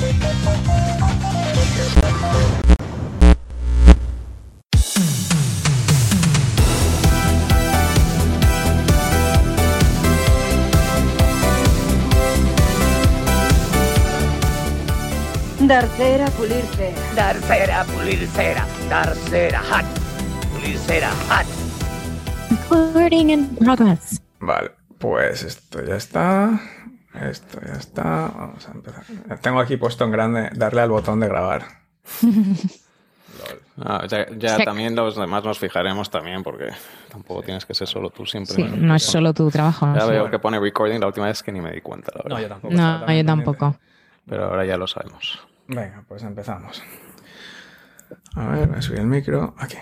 Dar cera, pulir cera. Dar cera, pulir cera. Dar cera, hot. Pulir cera, hot. Recording in progress. Vale, pues esto ya está. Esto ya está. Vamos a empezar. Tengo aquí puesto en grande darle al botón de grabar. Ah, ya también los demás nos fijaremos también porque tampoco tienes que ser solo tú siempre. Sí, no es solo tu trabajo. Ya sí. veo que pone recording la última vez que ni me di cuenta, la verdad. No, yo tampoco. No, yo también tampoco. Pero ahora ya lo sabemos. Venga, pues empezamos. A ver, voy a subir el micro. Aquí.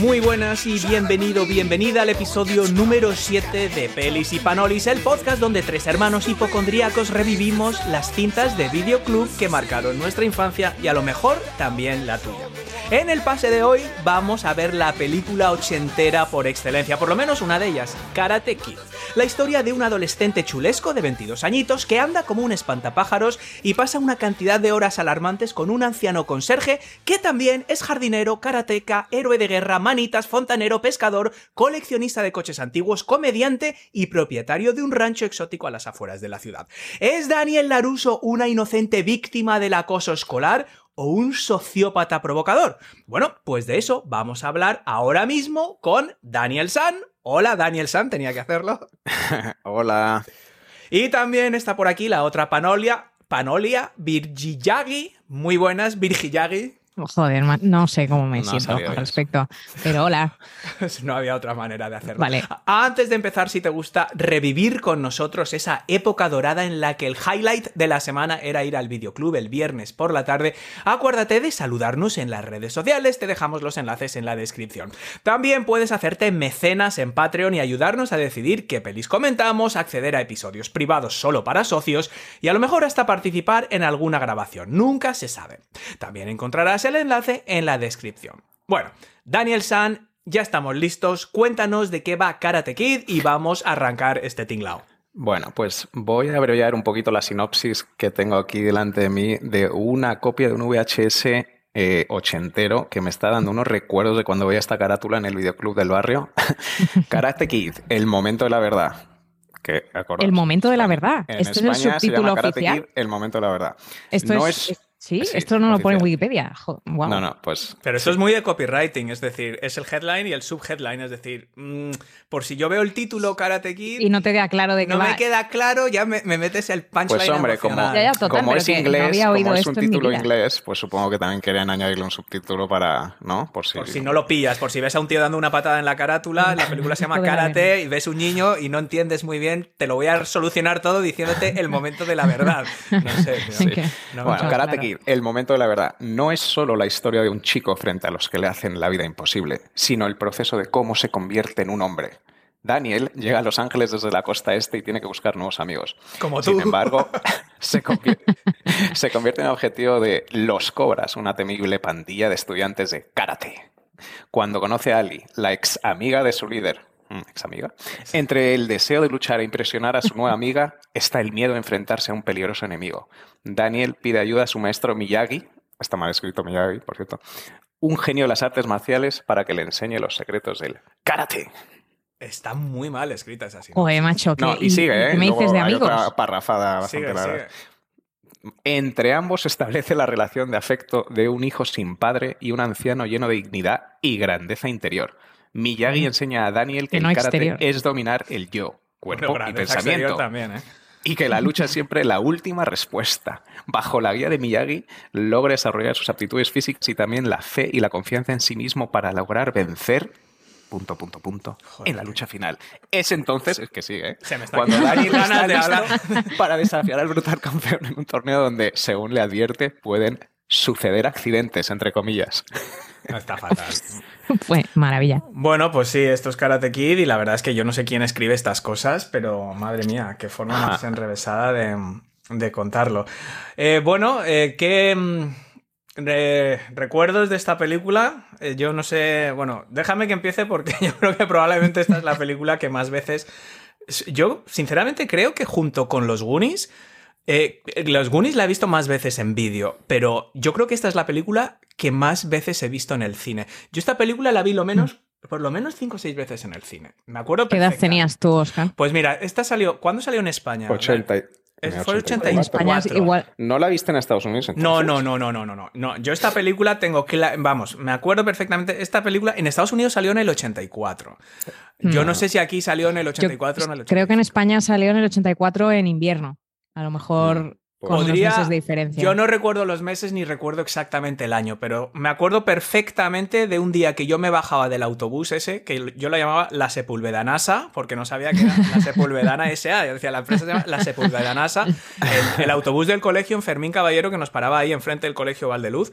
Muy buenas y bienvenido, bienvenida al episodio número 7 de Pelis y Panolis, el podcast donde tres hermanos hipocondríacos revivimos las cintas de videoclub que marcaron nuestra infancia y a lo mejor también la tuya. En el pase de hoy vamos a ver la película ochentera por excelencia, por lo menos una de ellas, Karate Kid. La historia de un adolescente chulesco de 22 añitos que anda como un espantapájaros y pasa una cantidad de horas alarmantes con un anciano conserje que también es jardinero, karateca, héroe de guerra, manitas, fontanero, pescador, coleccionista de coches antiguos, comediante y propietario de un rancho exótico a las afueras de la ciudad. ¿Es Daniel Laruso una inocente víctima del acoso escolar? O un sociópata provocador? Bueno, pues de eso vamos a hablar ahora mismo con Daniel San. Hola Daniel San, tenía que hacerlo. Hola. Y también está por aquí la otra Panolia, Panolia Virgiyagi. Muy buenas, Virgiyagi. Joder, no sé cómo me No siento al respecto. Pero hola. No había otra manera de hacerlo. Vale. Antes de empezar, si te gusta revivir con nosotros esa época dorada en la que el highlight de la semana era ir al videoclub el viernes por la tarde, acuérdate de saludarnos en las redes sociales, te dejamos los enlaces en la descripción. También puedes hacerte mecenas en Patreon y ayudarnos a decidir qué pelis comentamos, acceder a episodios privados solo para socios y a lo mejor hasta participar en alguna grabación. Nunca se sabe. También encontrarás el enlace en la descripción. Bueno, Daniel San, ya estamos listos. Cuéntanos de qué va Karate Kid y vamos a arrancar este tinglao. Bueno, pues voy a abreviar un poquito la sinopsis que tengo aquí delante de mí de una copia de un VHS eh, ochentero que me está dando unos recuerdos de cuando veía esta carátula en el videoclub del barrio. Karate Kid, el momento de la verdad. Que, El momento de la España- verdad. En Este es el España se llama subtítulo Karate oficial. Kid, el momento de la verdad. Esto no es, es- Sí, sí, esto no lo pone en. Wikipedia. Jo-. No, no, pues Pero eso es muy de copywriting, es decir, es el headline y el subheadline, es decir, mm, por si yo veo el título Karate Kid Y no te queda claro de qué no va. me queda claro, ya me, me metes el punchline Pues hombre, como. Ya, ya, total, como es no inglés, había oído como es un título inglés, pues supongo que también querían añadirle un subtítulo para, ¿no? Por si, Por si no lo pillas, por si ves a un tío dando una patada en la carátula, la película se llama Karate y ves un niño y no entiendes muy bien, te lo voy a solucionar todo diciéndote el momento de la verdad. No sé, tío. Sí, No, Bueno, no, Karate claro. Kid, el momento de la verdad, no es solo la historia de un chico frente a los que le hacen la vida imposible, sino el proceso de cómo se convierte en un hombre. Daniel llega a Los Ángeles desde la costa este y tiene que buscar nuevos amigos. Como tú. Sin embargo, se convierte, se convierte en objetivo de los Cobras, una temible pandilla de estudiantes de karate. Cuando conoce a Ali, la ex amiga de su líder, ex amiga, entre el deseo de luchar e impresionar a su nueva amiga está el miedo a enfrentarse a un peligroso enemigo. Daniel pide ayuda a su maestro Miyagi, está mal escrito Miyagi, por cierto, un genio de las artes marciales para que le enseñe los secretos del karate. Está muy mal escrita esa sinopsis. Joder, macho. ¿qué- No, y sigue, ¿eh? ¿Qué me Luego dices de hay amigos? otra parrafada bastante Sigue, larga. sigue. Entre ambos se establece la relación de afecto de un hijo sin padre y un anciano lleno de dignidad y grandeza interior. Miyagi enseña a Daniel que Que no el karate exterior. es dominar el yo, cuerpo Bueno, y pensamiento. también, ¿eh? Y que la lucha es siempre la última respuesta. Bajo la guía de Miyagi, logra desarrollar sus aptitudes físicas y también la fe y la confianza en sí mismo para lograr vencer. Punto, punto, punto. Joder. En la lucha final. Es entonces, es que sigue, ¿eh? Se me está Cuando Daniel está de hablar. para desafiar al brutal campeón en un torneo donde, según le advierte, pueden suceder accidentes, entre comillas. No, está fatal. Fue maravilla. Bueno, pues sí, esto es Karate Kid y la verdad es que yo no sé quién escribe estas cosas, pero madre mía, qué forma más enrevesada de, de contarlo. Eh, bueno, eh, ¿qué, mm, re- recuerdos de esta película. eh, yo no sé. Bueno, déjame que empiece porque yo creo que probablemente esta es la película que más veces. Yo, sinceramente, creo que junto con los Goonies. Eh, los Goonies la he visto más veces en vídeo, pero yo creo que esta es la película que más veces he visto en el cine. Yo esta película la vi lo menos, por lo menos 5 o 6 veces en el cine. Me acuerdo ¿Qué edad tenías tú, Oscar? Pues mira, esta salió. ¿Cuándo salió en España? 80. y- Es- mira, fue 84. En España es 84. igual. ¿No la viste en Estados Unidos entonces? No, no, no, no, no, no, no. Yo esta película tengo que la... Vamos, me acuerdo perfectamente. Esta película en Estados Unidos salió en el 84. Yo no sé si aquí salió en el Yo 84 o en el 84. creo que en España salió en el 84 en invierno. A lo mejor con Podría- unos meses de diferencia. Yo no recuerdo los meses ni recuerdo exactamente el año, pero me acuerdo perfectamente de un día que yo me bajaba del autobús ese, que yo lo llamaba la Sepulvedanasa, porque no sabía que era la Sepulvedana SA. Yo decía, la empresa se llama la Sepulvedanasa. El, el autobús del colegio en Fermín Caballero que nos paraba ahí enfrente del colegio Valdeluz.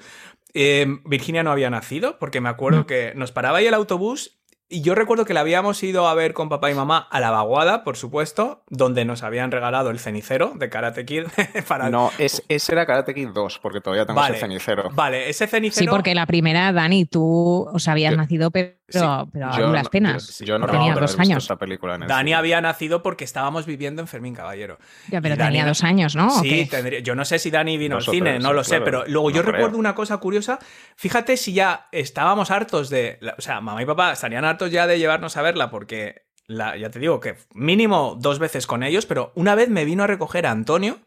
Eh, Virginia no había nacido, porque me acuerdo que nos paraba ahí el autobús y yo recuerdo que la habíamos ido a ver con papá y mamá a la vaguada, por supuesto, donde nos habían regalado el cenicero de Karate Kid para No, es, ese era Karate Kid 2, porque todavía tengo Vale, ese cenicero. Vale, ese cenicero. Sí, porque la primera, Dani, tú o sea, habías nacido, pero, Sí, pero a Yo duras no- penas. Yo, yo no Tenía recuerdo dos años. esa película en Dani había nacido porque estábamos viviendo en Fermín Caballero. Ya, pero Y tenía dos años, ¿no? ¿O Sí, tendría- yo no sé si Dani vino al cine, no sí, lo sé, claro. pero luego No yo creo. recuerdo una cosa curiosa. Fíjate si ya estábamos hartos de. O sea, mamá y papá estarían hartos ya de llevarnos a verla porque. La, ya te digo que mínimo dos veces con ellos, pero una vez me vino a recoger a Antonio,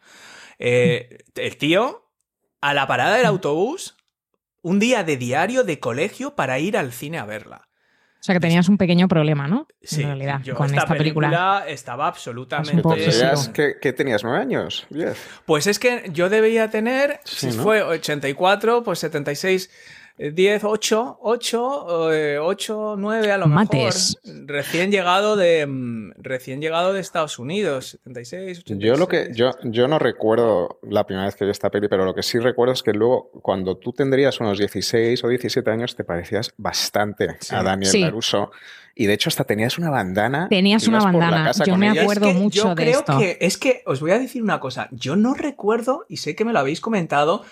eh, el tío, a la parada del autobús, un día de diario de colegio para ir al cine a verla. O sea, que tenías un pequeño problema, ¿no? Sí, en realidad, yo con esta, esta película. estaba absolutamente. Un poco Tenías- obsesivo. ¿qué, qué tenías? ¿Nueve años? ¿Diez? Pues es que yo debía tener, Sí, si ¿no? fue 84, pues 76, eh, 10, 8, 8, eh, 8, 9 a lo Mates. mejor. Recién llegado de mm, recién llegado de Estados Unidos, 76, 86. Yo lo que yo, yo no recuerdo la primera vez que vi esta peli, pero lo que sí recuerdo es que luego cuando tú tendrías unos 16 o 17 años te parecías bastante a Daniel Sí. LaRusso y de hecho hasta tenías una bandana. Tenías una bandana. Yo me ella. acuerdo Es que mucho yo de creo esto. que es que os voy a decir una cosa, yo no recuerdo y sé que me lo habéis comentado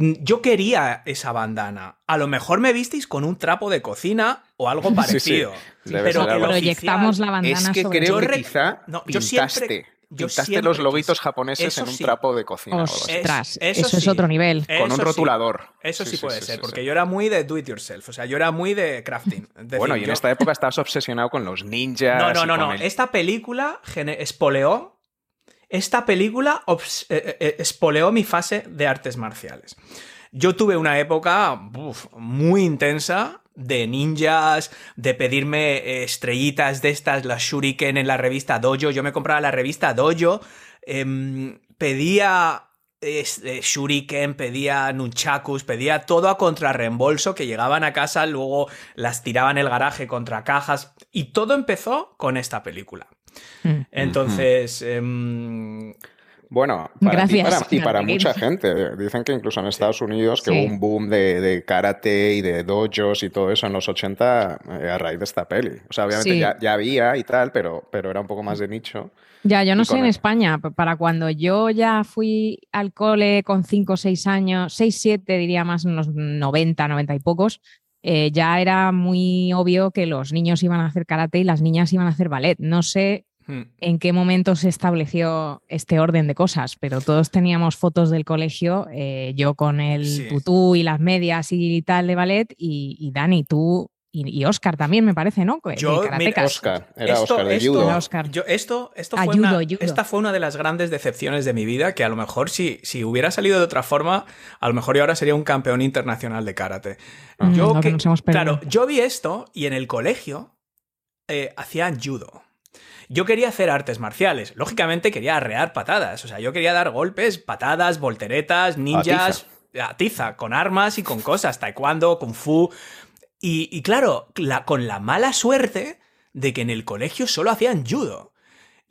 yo quería esa bandana. A lo mejor me visteis con un trapo de cocina o algo Sí, sí. parecido. Debe Pero Proyectamos oficial- la bandana Es que sobre creo Yo que quizá no, yo pintaste, siempre- yo pintaste siempre los lobitos japoneses en un sí. trapo de cocina. Ostras, Es- eso, eso es sí. otro nivel. con un sí. rotulador. Eso sí, Sí, puede sí, ser, sí, porque sí. yo era muy de do it yourself, o sea, yo era muy de crafting. Decir, Bueno, y en yo- esta época estabas obsesionado con los ninjas. No, no, no, no. el- Esta película gene- espoleó. Esta película obs- eh, eh, espoleó mi fase de artes marciales. Yo tuve una época muy intensa de ninjas, de pedirme eh, estrellitas de estas, las shuriken en la revista Dojo. Yo me compraba la revista Dojo, em, pedía eh, shuriken, pedía nunchakus, pedía todo a contrarreembolso que llegaban a casa, luego las tiraban el garaje contra cajas y todo empezó con esta película. Mm. Entonces, em, Bueno, para ti para, y para mucha gente. Dicen que incluso en Estados Unidos que Sí. hubo un boom de, de karate y de dojos y todo eso en los 80 eh, a raíz de esta peli. O sea, obviamente Sí. ya, ya había y tal, pero, pero era un poco más de nicho. Ya, yo no sé en el- España, para cuando yo ya fui al cole con 5 o 6 años, 6, 7 diría más, unos 90, 90 y pocos, eh, ya era muy obvio que los niños iban a hacer karate y las niñas iban a hacer ballet. No sé hmm, en qué momento se estableció este orden de cosas, pero todos teníamos fotos del colegio, eh, yo con el Sí. tutú y las medias y tal de ballet, y, y Dani, tú y, y Oscar también, me parece, ¿no? Yo, de mira. Oscar, era Esto- Oscar de esto- judo. Era Oscar. Yo, esto, esto Ah, fue una, judo. esta fue una de las grandes decepciones de mi vida, que a lo mejor si, si hubiera salido de otra forma, a lo mejor yo ahora sería un campeón internacional de karate. Mm, Yo que que- claro, yo vi esto y en el colegio eh, hacían judo. Yo quería hacer artes marciales. Lógicamente quería arrear patadas. O sea, yo quería dar golpes, patadas, volteretas, ninjas, a tiza, con armas y con cosas, taekwondo, kung fu. Y, y claro, la- con la mala suerte de que en el colegio solo hacían judo.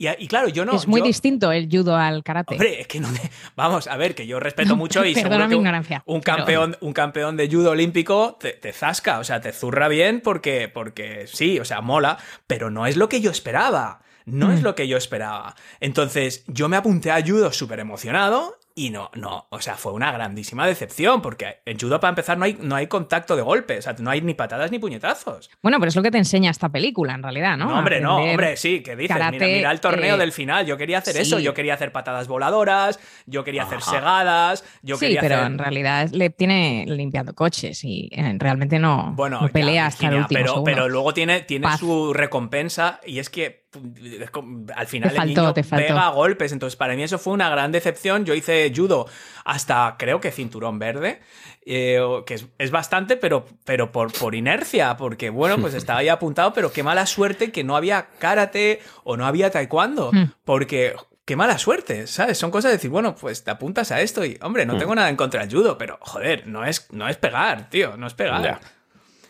Y, claro, yo no. es muy yo- distinto el judo al karate. Hombre, es que no. Vamos, a ver, que yo respeto mucho y seguro que un, pero- campeón, un campeón de judo olímpico te, te zasca, o sea, te zurra bien porque, porque sí, o sea, mola, pero no es lo que yo esperaba. No Mm. es lo que yo esperaba. Entonces, yo me apunté a judo súper emocionado Y no, no, o sea, fue una grandísima decepción, porque en judo para empezar no hay, no hay contacto de golpe, o sea, no hay ni patadas ni puñetazos. Bueno, pero es lo que te enseña esta película, en realidad, ¿no? No, hombre, no, hombre, sí, ¿qué dices? karate, mira, mira el torneo eh, del final, yo quería hacer sí. eso, yo quería hacer patadas voladoras, yo quería hacer segadas, yo sí, quería pero hacer... en realidad le tiene limpiando coches y eh, realmente no, Bueno, no ya, pelea hasta el último pero, segundo. pero luego tiene, tiene Paz. su recompensa y es que al final el niño te pega golpes. Entonces, para mí eso fue una gran decepción. Yo hice judo hasta creo que cinturón verde, eh, que es, es bastante, pero, pero por, por inercia, porque bueno, pues estaba ahí apuntado, pero qué mala suerte que no había karate o no había taekwondo, Hmm. porque qué mala suerte, ¿sabes? Son cosas de decir, bueno, pues te apuntas a esto y, hombre, no Hmm. tengo nada en contra del judo, pero joder, no es, no es pegar, tío, no es pegar. Ya.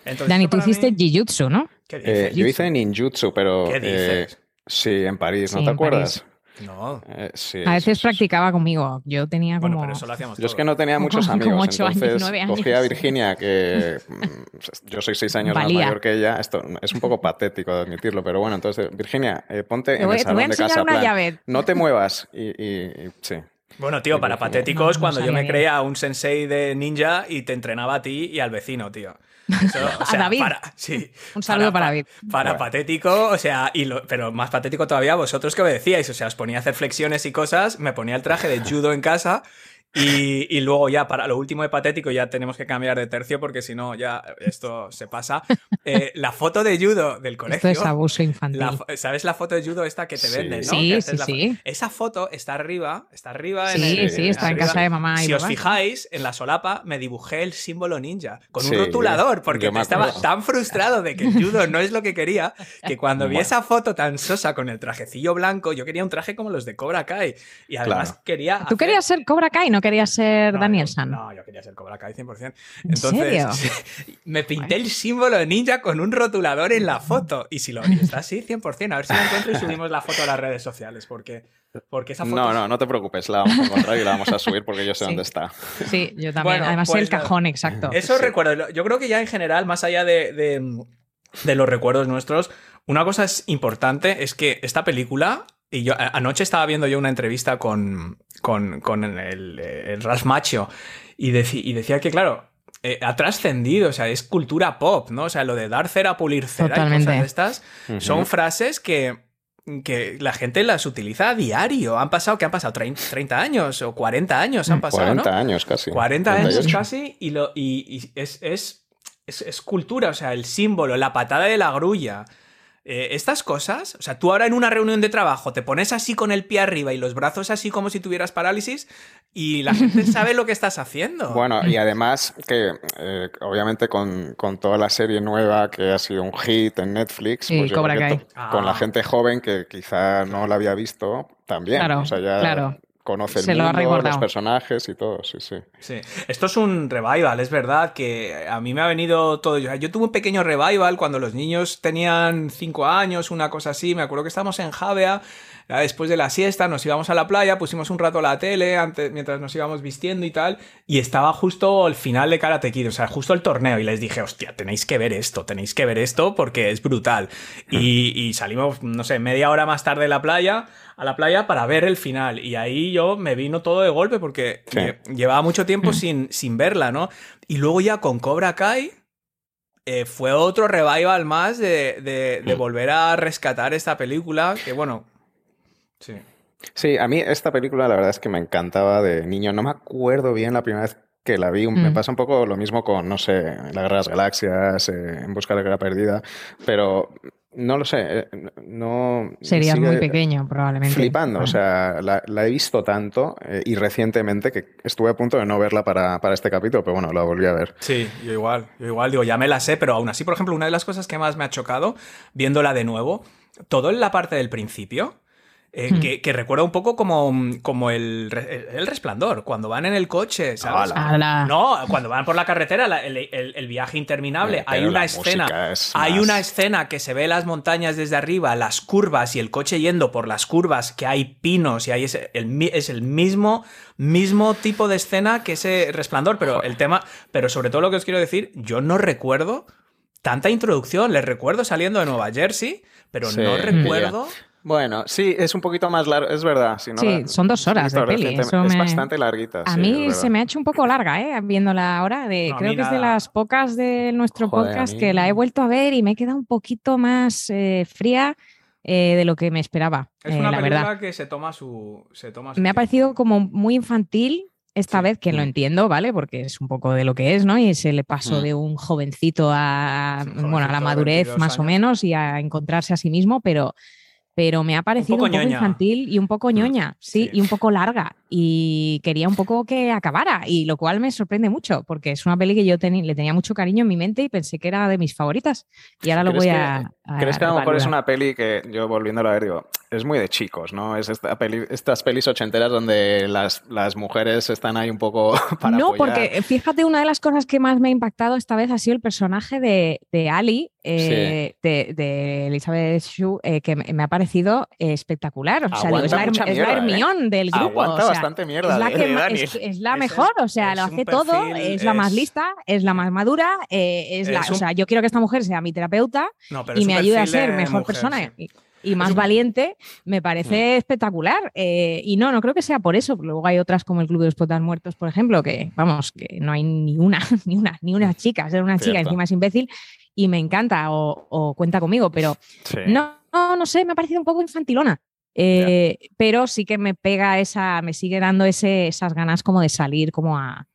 Entonces, Dani, tú hiciste mí- Jiu-Jitsu, ¿no? ¿Qué Eh, yo hice ninjutsu, pero... ¿Qué eh, dices? sí, en París, ¿no Sí, te acuerdas? No. Eh, sí, A veces sí, sí, sí. practicaba conmigo. Yo tenía como... Bueno, pero eso lo hacíamos Yo es que no tenía muchos Como amigos, ocho años, entonces nueve años. cogí a Virginia, que mm, yo soy seis años Valía. más mayor que ella. Esto es un poco patético de admitirlo, pero bueno, entonces, Virginia, eh, ponte Te en voy- el te voy a salón de enseñar casa. una plan, llave. No te muevas. Y, y- y- sí. Bueno, tío, para Virginia. patéticos, No, no cuando yo me creía un sensei de ninja y te entrenaba a ti y al vecino, tío. Eso, o A sea, David. para- sí. Un saludo para pa- David. Para Bueno. patético, o sea, y lo- pero más patético todavía vosotros que obedecíais. O sea, os ponía a hacer flexiones y cosas, me ponía el traje de judo en casa y, y luego ya para lo último de patético ya tenemos que cambiar de tercio porque si no ya esto se pasa. Eh, la foto de judo del Esto colegio. es abuso infantil. La ¿Sabes la foto de judo esta que te Sí. venden, no? Sí, sí, fo- sí. Esa foto está arriba, está arriba en Sí, el- sí, está en arriba. casa de mamá y Si os fijáis, en la solapa me dibujé el símbolo ninja con un Sí, rotulador porque me estaba acuerdo. tan frustrado de que el judo no es lo que quería que cuando vi Bueno. esa foto tan sosa con el trajecillo blanco, yo quería un traje como los de Cobra Kai y además Claro. quería ¿Tú hacer- querías ser Cobra Kai, no querías ser no, Daniel San? No, yo quería ser Cobra Kai 100%. ¿En Entonces, serio? me pinté el símbolo de ninja con un rotulador en la foto. Y si lo está así, 100%. A ver si lo encuentro y subimos la foto a las redes sociales. Porque, porque esa foto. No, es- no, no te preocupes, la vamos a encontrar y la vamos a subir porque yo sé Sí. dónde está. Sí, yo también. Bueno, Además, pues el cajón exacto. Eso Sí. recuerdo. Yo creo que ya en general, más allá de, de- de los recuerdos nuestros, una cosa es importante es que esta película. Y yo anoche estaba viendo yo una entrevista con, con, con el, el Macho y, deci- y decía que, claro, eh, ha trascendido, o sea, es cultura pop, ¿no? O sea, lo de dar cera, pulir cera y cosas de estas son frases que, que la gente las utiliza a diario. Han pasado, ¿qué han pasado? 30, 30 años o 40 años han pasado, 40 ¿no? años casi. 40 años 38. casi y, lo, y, y es, es, es, es cultura, o sea, el símbolo, la patada de la grulla. Eh, estas cosas, o sea, tú ahora en una reunión de trabajo te pones así con el pie arriba y los brazos así como si tuvieras parálisis y la gente sabe lo que estás haciendo. Bueno, y además que eh, obviamente con, con toda la serie nueva que ha sido un hit en Netflix, Sí, pues Cobra Kai. con la Ah. gente joven que quizá no la había visto también. Claro, o sea, ya claro. Conoce el Se lo ha mundo, los recordado. personajes y todo, sí, sí. Sí. Esto es un revival, es verdad que a mí me ha venido todo. Yo, yo tuve un pequeño revival cuando los niños tenían 5 años, una cosa así. Me acuerdo que estábamos en Javea. Ya Después de la siesta nos íbamos a la playa, pusimos un rato la tele antes, mientras nos íbamos vistiendo y tal, y estaba justo el final de Karate Kid, o sea, justo el torneo, y les dije, hostia, tenéis que ver esto, tenéis que ver esto porque es brutal. Y, y salimos, no sé, media hora más tarde de la playa, a la playa para ver el final, y ahí yo me vino todo de golpe porque Sí. llevaba mucho tiempo sin, sin verla, ¿no? Y luego ya con Cobra Kai eh, fue otro revival más de, de- de volver a rescatar esta película, que bueno, sí. Sí, a mí esta película la verdad es que me encantaba de niño. No me acuerdo bien la primera vez que la vi. Me Mm. pasa un poco lo mismo con, no sé, La Guerra de las Galaxias, eh, En Busca de la Guerra Perdida, pero no lo sé, eh, no... Serías muy pequeño, probablemente. Flipando, o sea, la, la he visto tanto eh, y recientemente que estuve a punto de no verla para, para este capítulo, pero bueno, la volví a ver. Sí, yo igual, yo igual, digo, ya me la sé, pero aún así, por ejemplo, una de las cosas que más me ha chocado, viéndola de nuevo, todo en la parte del principio, eh, Hmm. que, que recuerda un poco como, como el, el resplandor, cuando van en el coche, ¿sabes? No, cuando van por la carretera, la- el, el- el viaje interminable, hay una escena, es hay más- una escena que se ve las montañas desde arriba, las curvas y el coche yendo por las curvas, que hay pinos y hay ese- el, mi- es el mismo, mismo tipo de escena que ese resplandor, pero el tema, pero sobre todo lo que os quiero decir, yo no recuerdo tanta introducción, les recuerdo saliendo de Nueva Jersey, pero Sí, no recuerdo Bueno, sí, es un poquito más largo, es verdad. Si no, Sí, son dos horas de peli, Es me- bastante larguita. A sí, mí se me ha hecho un poco larga, ¿eh? Viéndola ahora. De, No, creo que es de las pocas de nuestro Joder, podcast mí- que la he vuelto a ver y me he quedado un poquito más eh, fría eh, de lo que me esperaba, Es eh, una la película verdad. que se toma su. Se toma su Me ha parecido como muy infantil esta Sí. vez, que lo Mm. entiendo, ¿vale? Porque es un poco de lo que es, ¿no? Y se le pasó Mm. de un jovencito a, Sí, un bueno, a la madurez 22 más o menos y a encontrarse a sí mismo, pero, pero me ha parecido un poco infantil y un poco ñoña, sí, Sí. y un poco larga. Y quería un poco que acabara, y lo cual me sorprende mucho, porque es una peli que yo le tenía mucho cariño en mi mente y pensé que era de mis favoritas. Y ahora lo ¿Crees voy que- a. a ¿Crees que a lo mejor es una peli que yo volviéndola a ver digo, es muy de chicos, ¿no? Es esta peli, estas pelis ochenteras donde las, las mujeres están ahí un poco para no, apoyar. porque fíjate, una de las cosas que más me ha impactado esta vez ha sido el personaje de, de Ali, eh, de, de Elizabeth Shue, eh, que me, me ha parecido espectacular. O sea, es, la, es ¿eh? Hermione del grupo. Aguanta o sea, bastante mierda es la, de- que de ma- Dani. es, es la Es mejor, o sea, lo hace todo, perfil, es la más es- lista, es la más madura, eh, es la, o sea, yo quiero que esta mujer sea mi terapeuta No, y me ayude a ser mejor mujer, persona sí. Y, más valiente, me parece espectacular. Eh, y no, no creo que sea por eso. Luego hay otras como el Club de los Poetas Muertos, por ejemplo, que vamos, que no hay ni una, ni una, ni una chica, ser una chica encima es imbécil y me encanta o, o cuenta conmigo, pero Sí. no, no, no sé, me ha parecido un poco infantilona. Eh, Pero sí que me pega esa, me sigue dando ese, esas ganas como de salir como a,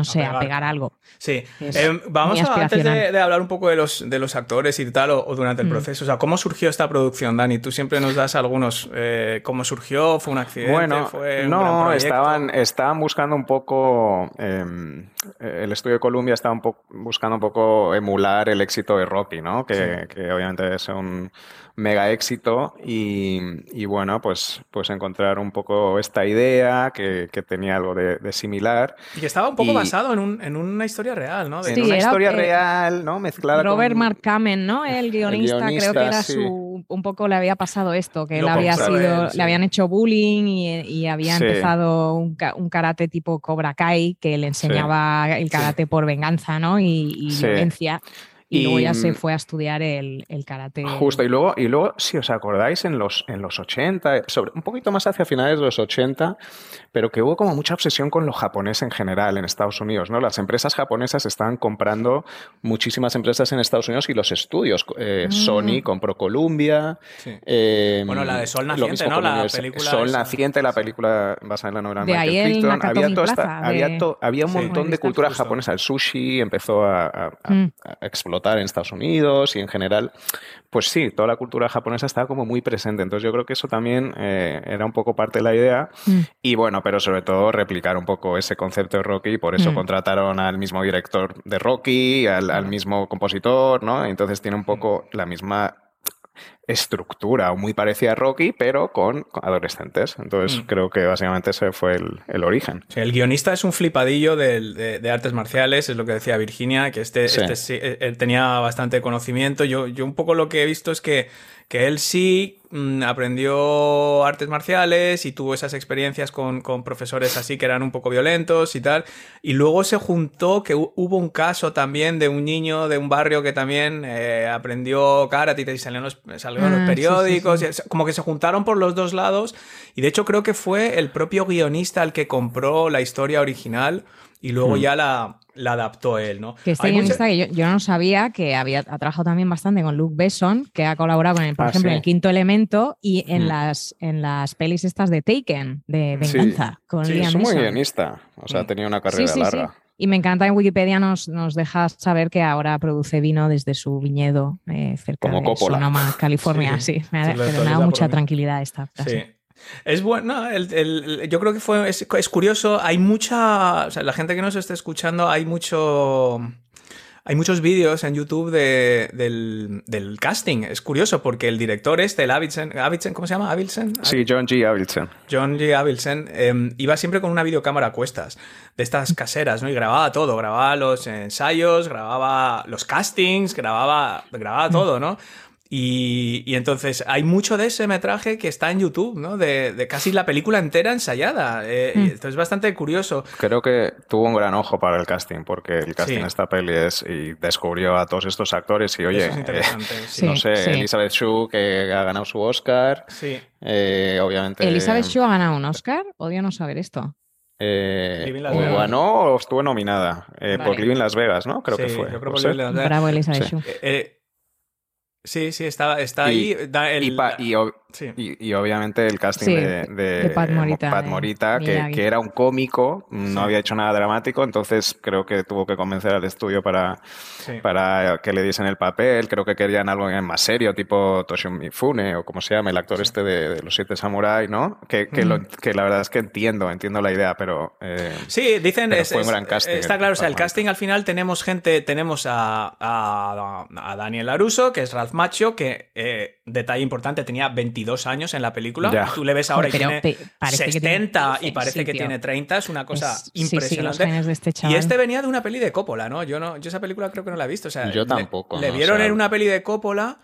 no sé, a pegar. pegar algo. Sí. Es Eh, vamos a, antes de, hablar un poco de los, de los actores y tal, o, o durante el Mm. proceso. O sea, ¿cómo surgió esta producción, Dani? Tú siempre nos das algunos. eh, ¿Cómo surgió? ¿Fue un accidente? Bueno, ¿Fue un gran no, estaban, estaban buscando un poco, eh, el estudio de Columbia estaba un poco buscando un poco emular el éxito de Rocky, ¿no? Que, que obviamente es un mega éxito y, y bueno, pues, pues encontrar un poco esta idea que, que tenía algo de, de similar. Y que estaba un poco y- basado en, un- en una historia real, ¿no? De- En Sí, una era, historia eh, real, ¿no? Mezclada Robert con... Mark Kamen, ¿no? El guionista, creo guionista, que era sí. su. Un poco le había pasado esto, que él había sido. él, sí. Le habían hecho bullying y, y había Sí. empezado un, un karate tipo Cobra Kai que le enseñaba el karate por venganza, ¿no? Y, y Sí. violencia. Y, luego ya se fue a estudiar el, el karate. Justo, y luego, y luego, si os acordáis, en los, en los 80, sobre, un poquito más hacia finales de los 80, pero que hubo como mucha obsesión con lo japonés en general en Estados Unidos, ¿no? Las empresas japonesas estaban comprando muchísimas empresas en Estados Unidos y los estudios. eh, Mm. Sony compró Columbia. Sí. eh, Bueno, la de Sol Naciente, ¿no? La película Sol esa. Naciente, la película basada en la novela De de ahí Michael Crichton. Había, toda esta- había, de- to- había un Sí. montón de cultura Justo. japonesa. El sushi empezó a, a- a- Mm. a explotar en Estados Unidos y en general, pues sí, toda la cultura japonesa estaba como muy presente. Entonces yo creo que eso también eh, era un poco parte de la idea. Mm. Y bueno, pero sobre todo replicar un poco ese concepto de Rocky. Por eso Mm. contrataron al mismo director de Rocky, al, al mismo compositor, ¿no? Entonces tiene un poco la misma estructura, muy parecida a Rocky, pero con, adolescentes. Entonces Mm. creo que básicamente ese fue el, el origen. Sí, el guionista es un flipadillo del- de, de artes marciales, es lo que decía Virginia, que este, Sí. este eh, él tenía bastante conocimiento. Yo, yo un poco lo que he visto es que, que él sí mm, aprendió artes marciales y tuvo esas experiencias con, con profesores así que eran un poco violentos y tal. Y luego se juntó que hu- hubo un caso también de un niño de un barrio que también eh, aprendió karate y los, salió en Ah, los sí, sí, periódicos. sí. como que se juntaron por los dos lados y de hecho creo que fue el propio guionista el que compró la historia original y luego Hmm. ya la, la adaptó él, ¿no? Que este Hay mucha- guionista que yo, yo no sabía que había ha trabajado también bastante con Luke Besson, que ha colaborado con él, por Ah, ejemplo, sí. en el quinto elemento y en Mm. las en las pelis estas de Taken, de Sí. Venganza, con Sí, Liam Es muy guionista, o sea, Mm. tenía una carrera sí, sí. larga. Y me encanta en Wikipedia nos, nos deja saber que ahora produce vino desde su viñedo eh, cerca Como de Coppola. Sonoma, California. Sí, me, da, lo pero me da mucha tranquilidad esta frase. Sí. Es bueno, el- el- yo creo que fue, es, es curioso, hay mucha, o sea, la gente que nos esté escuchando, hay mucho, hay muchos vídeos en YouTube de- del, del casting, es curioso porque el director este, el Avildsen, Avildsen, ¿cómo se llama? Avildsen? Sí, John G. Avildsen. John G. Avildsen eh, iba siempre con una videocámara a cuestas, de estas caseras, ¿no? Y grababa todo, grababa los ensayos, grababa los castings, grababa, grababa todo, ¿no? Y, y entonces hay mucho de ese metraje que está en YouTube, ¿no? De, de casi la película entera ensayada. Eh, Mm. esto es bastante curioso. Creo que tuvo un gran ojo para el casting, porque el casting Sí. de esta peli es y descubrió a todos estos actores y oye, Eso es interesante. eh, sí. no sé, sí. Elizabeth Shue que ha ganado su Oscar, Sí. eh, obviamente. ¿Elizabeth Shue ha ganado un Oscar? Odio no saber esto. eh, Living Las o Vegas. ganó o estuvo nominada eh, por. Living Las Vegas, ¿no? Creo que Sí, fue. yo creo ¿Puede que ser? Living Las Bravo, Elizabeth Sí. Shue. Eh, eh, sí, sí, está, está Y- ahí. da el- Y, pa- y ob- sí. Y, y obviamente el casting Sí, de, de- de Pat Morita, Pat que, era un cómico, no Sí. había hecho nada dramático, entonces creo que tuvo que convencer al estudio para, sí. para que le diesen el papel. Creo que querían algo más serio, tipo Toshio Mifune o como se llama, el actor este de, de Los Siete Samurai, ¿no? Que, que, lo- que la verdad es que entiendo, entiendo la idea, pero... eh, Sí, dicen, Pero es, fue un gran casting está claro, o sea, el casting al final tenemos gente, tenemos a, a, a Daniel LaRusso, que es Ralph Macchio, que, eh, detalle importante, tenía 22 años en la película. Ya. Tú le ves ahora y Pero tiene pe- parece que tiene 70 y 15, parece que tiene 30, es una cosa Es- sí, sí, los impresionante. de este y este venía de una peli de Coppola, ¿no? Yo no, yo esa película creo que no la he visto. O sea, Yo tampoco, Le, ¿no? O vieron sea- en una peli de Coppola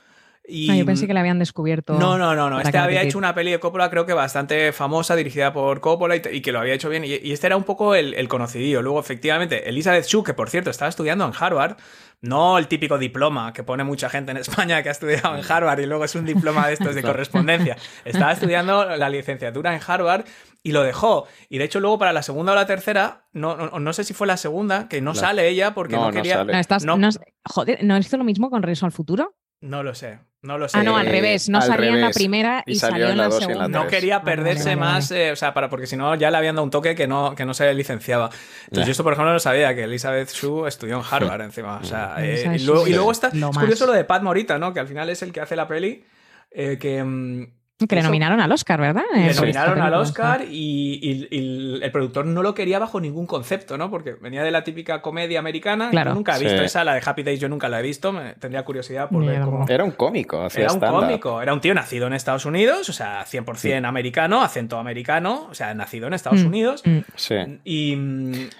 y. No, yo pensé que le habían descubierto. No, no, no, no. Este había hecho una peli de Coppola, creo que bastante famosa, dirigida por Coppola y, que lo había hecho bien. Y, y este era un poco el, el conocidillo. Luego, efectivamente, Elizabeth Shue, que por cierto estaba estudiando en Harvard, no el típico diploma que pone mucha gente en España que ha estudiado en Harvard y luego es un diploma de estos de correspondencia. Estaba estudiando la licenciatura en Harvard y lo dejó. Y de hecho, luego para la segunda o la tercera, no, no, no sé si fue la segunda, que no La- sale ella porque No, no, no quería. sale. No, estás, No. no es- joder, ¿no hizo lo mismo con Regreso al Futuro? No lo sé, no lo sé. Ah, no, Eh, al revés. No al salía en la revés. primera y, Y salió en la, en segunda. No quería perderse más, eh, o sea, para, porque si no ya le habían dado un toque que no, que no se licenciaba. Entonces, yo esto, por ejemplo, no sabía que Elizabeth Shue estudió en Harvard encima. O sea, eh, y, luego, y está. es curioso lo de Pat Morita, ¿no? Que al final es el que hace la peli. eh, que. Que le nominaron al Oscar, ¿verdad? Le nominaron al Oscar sí. y, y- y el productor no lo quería bajo ningún concepto, ¿no? Porque venía de la típica comedia americana. Claro. Yo nunca he visto Sí. esa, la de Happy Days, yo nunca la he visto. Me, tendría curiosidad por ver cómo. Era un cómico, hacía Era un cómico, era un tío nacido en Estados Unidos, o sea, 100% americano, acento americano, o sea, nacido en Estados Mm, Unidos. mm. Sí. Y,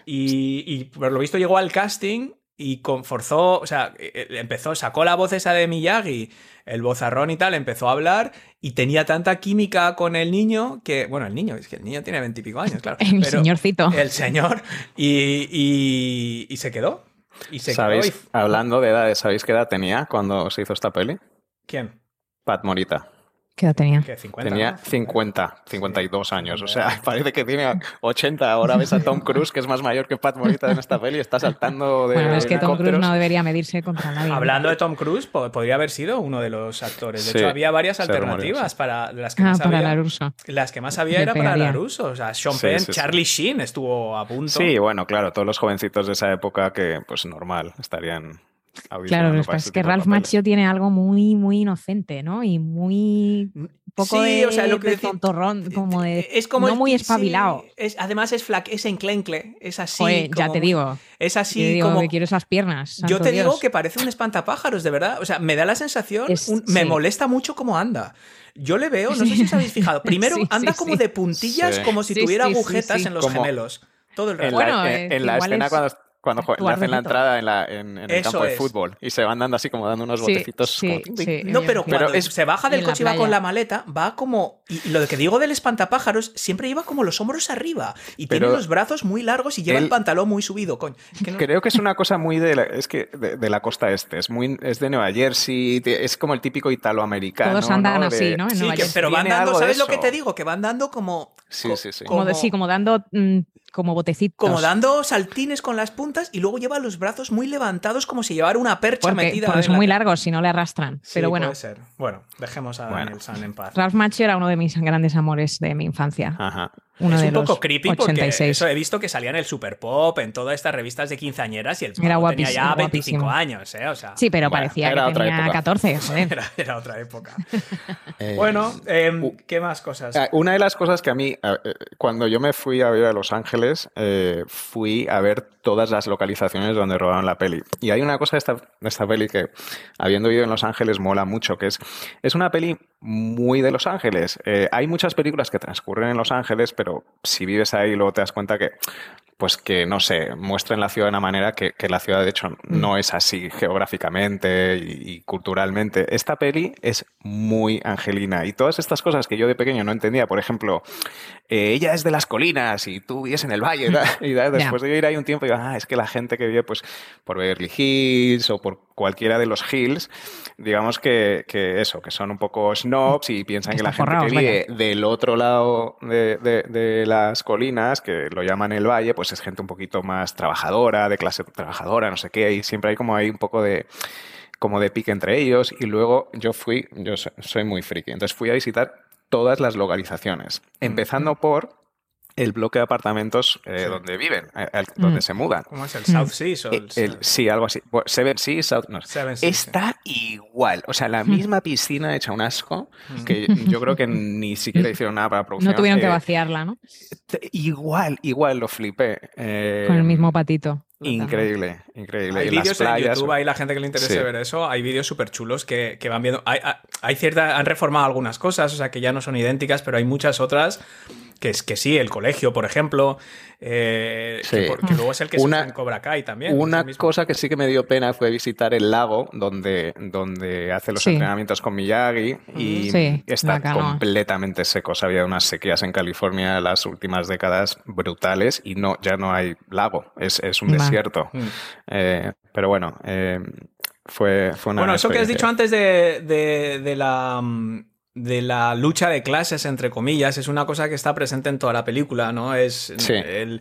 y, y por lo visto llegó al casting y con- forzó, o sea, eh, empezó, sacó la voz esa de Miyagi, el vozarrón y tal, empezó a hablar y tenía tanta química con el niño que, bueno, el niño, es que el niño tiene veintipico años, claro. El pero señorcito. El señor, y, y- y se quedó. Y se ¿Sabéis? quedó. y- Hablando de edades, ¿sabéis qué edad tenía cuando se hizo esta peli? ¿Quién? Pat Morita. ¿Qué edad tenía? ¿Qué? 50. Tenía ¿no? 50, 52 años. O sea, parece que tiene 80. Ahora ves a Tom Cruise, que es más mayor que Pat Morita en esta peli, está saltando de Bueno, es que Tom Cruise no debería medirse contra nadie. Hablando de Tom Cruise, po- podría haber sido uno de los actores. De Sí, hecho, había varias alternativas sí. para las que Ah, más para había. la rusa. Las que más había Le era para pegaría. la ruso. O sea, Sean Sí, Penn, sí, sí. Charlie Sheen estuvo a punto. Sí, bueno, claro, todos los jovencitos de esa época que, pues normal, estarían Claro, lo que para pasa es que Ralph. Macchio tiene algo muy, muy inocente, ¿no? Y muy poco Sí, de, o sea, lo que de decir- tontorrón, como de es como no el muy espabilado. sí, es, además es flaque, es enclencle, es así. Joder, ya te digo. Es así digo como. que quiero esas piernas. Yo te digo que parece un espantapájaros, de verdad. O sea, me da la sensación, Es- un- me molesta mucho cómo anda. Yo le veo, no sé si os habéis fijado. Primero Sí, anda sí, como sí. de puntillas, Sí. como si Sí, tuviera agujetas sí. en los Como- gemelos. Todo el En rato. Bueno, la, eh, en- en la escena es cuando, cuando le hacen la entrada en, la, en, en el Eso campo de es. fútbol y se van dando así como dando unos Sí, botecitos. sí, como sí. No, pero Pero cuando es- se baja del coche y va con la maleta, va como. Y lo que digo del espantapájaros, siempre lleva como los hombros arriba. Y Pero tiene los brazos muy largos y lleva el pantalón muy subido, coño. Que no- Creo que es una cosa muy de la, es que de, de la costa este, es muy es de Nueva Jersey, es como el típico italoamericano. Todos andan ¿no? así, ¿no? En Sí, Nueva que- Jersey. pero van dando, ¿sabes lo que te digo? Que van dando como. Sí, co- sí, sí. Como, de- sí, como dando mm, como botecitos. como dando saltines con las puntas y luego lleva los brazos muy levantados como si llevara una percha porque, metida porque en son la muy largos si no le arrastran. Sí, Pero bueno, puede ser. Bueno, dejemos a Bueno. Daniel San en paz. Ralph Macchio era uno de mis grandes amores de mi infancia. Ajá. Uno es de un los poco creepy 86. porque eso he visto que salía en el Super Pop, en todas estas revistas de quinceañeras y el Era tenía guapísimo, ya 25 guapísimo. años, ¿eh? O sea, Sí, pero Bueno, parecía era que otra tenía época. 14, joder. era, era otra época. Eh, Bueno, em, ¿qué más cosas? Ah, Una de las cosas que a mí, eh, cuando yo me fui a ver a Los Ángeles, eh, fui a ver todas las localizaciones donde rodaron la peli. Y hay una cosa de esta, de esta peli que, habiendo vivido en Los Ángeles, mola mucho, que es, es una peli muy de Los Ángeles. Eh, hay muchas películas que transcurren en Los Ángeles, pero si vives ahí luego te das cuenta que, pues que, no sé, muestran la ciudad de una manera que, que la ciudad de hecho Mm. no es así geográficamente y, y culturalmente. Esta peli es muy angelina y todas estas cosas que yo de pequeño no entendía, por ejemplo, eh, ella es de las colinas y tú vives en el valle, y después de vivir ahí un tiempo, digo, ah, es que la gente que vive pues por Beverly Hills o por cualquiera de los hills, digamos que, que eso, que son un poco snobs y piensan que la gente que vive del otro lado de, de- de las colinas, que lo llaman el valle, pues es gente un poquito más trabajadora, de clase trabajadora, no sé qué, y siempre hay como hay un poco de como de pique entre ellos y luego yo fui, yo so- soy muy friki, entonces fui a visitar todas las localizaciones, empezando por el bloque de apartamentos eh, donde viven, eh, el- donde Mm. se mudan. ¿Cómo es el South Seas o el, Eh, el- sí, algo así. Bueno, Seven Seas, South- no. Seven Seas, Está igual. O sea, la misma piscina hecha un asco que yo creo que ni siquiera hicieron nada para producción. No tuvieron que Eh, vaciarla, ¿no? Igual, igual lo flipé. Eh, Con el mismo patito. Increíble, increíble. Hay vídeos en YouTube, hay la gente que le interese Sí. ver eso, hay vídeos súper chulos que, que van viendo. Hay, hay- hay cierta, han reformado algunas cosas, o sea, que ya no son idénticas, pero hay muchas otras que es que sí, el colegio, por ejemplo, eh, Sí. que, por- que luego es el que Una- se en Cobra Kai también. Una cosa que sí que me dio pena fue visitar el lago donde, donde hace los Sí. entrenamientos con Miyagi y Sí, está completamente seco. O sea, había unas sequías en California las últimas décadas brutales y no, ya no hay lago, es, es un Va. desierto. Mm. Eh, pero bueno, eh, fue, fue una Bueno, eso que has dicho antes de, de- de la, mm, de la lucha de clases, entre comillas, es una cosa que está presente en toda la película, ¿no? Es Sí. el,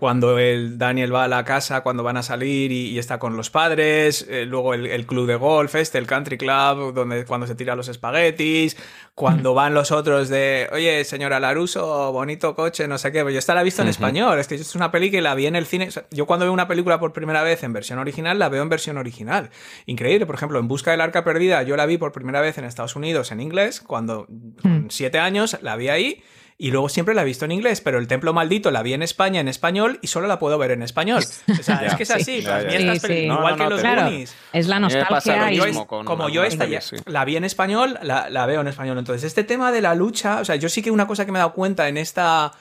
cuando el Daniel va a la casa, cuando van a salir y, y está con los padres, eh, luego el, el club de golf, este, el country club, donde cuando se tira los espaguetis, cuando van los otros de, oye, señora Laruso, bonito coche, no sé qué, pues yo esta la he visto en español, es que es una peli que la vi en el cine, o sea, yo cuando veo una película por primera vez en versión original, la veo en versión original. Increíble, por ejemplo, En Busca del Arca Perdida, yo la vi por primera vez en Estados Unidos en inglés, cuando con Mm. siete años la vi ahí. Y luego siempre la he visto en inglés, pero el Templo Maldito la vi en España en español y solo la puedo ver en español. O sea, es que es así. Sí. estas Sí. No, igual no, que no, los Claro, Goonies. es la nostalgia. Yo mismo es- con como yo esta ya- sí. la vi en español, la, la veo en español. Entonces, este tema de la lucha, o sea, yo sí que una cosa que me he dado cuenta en esta.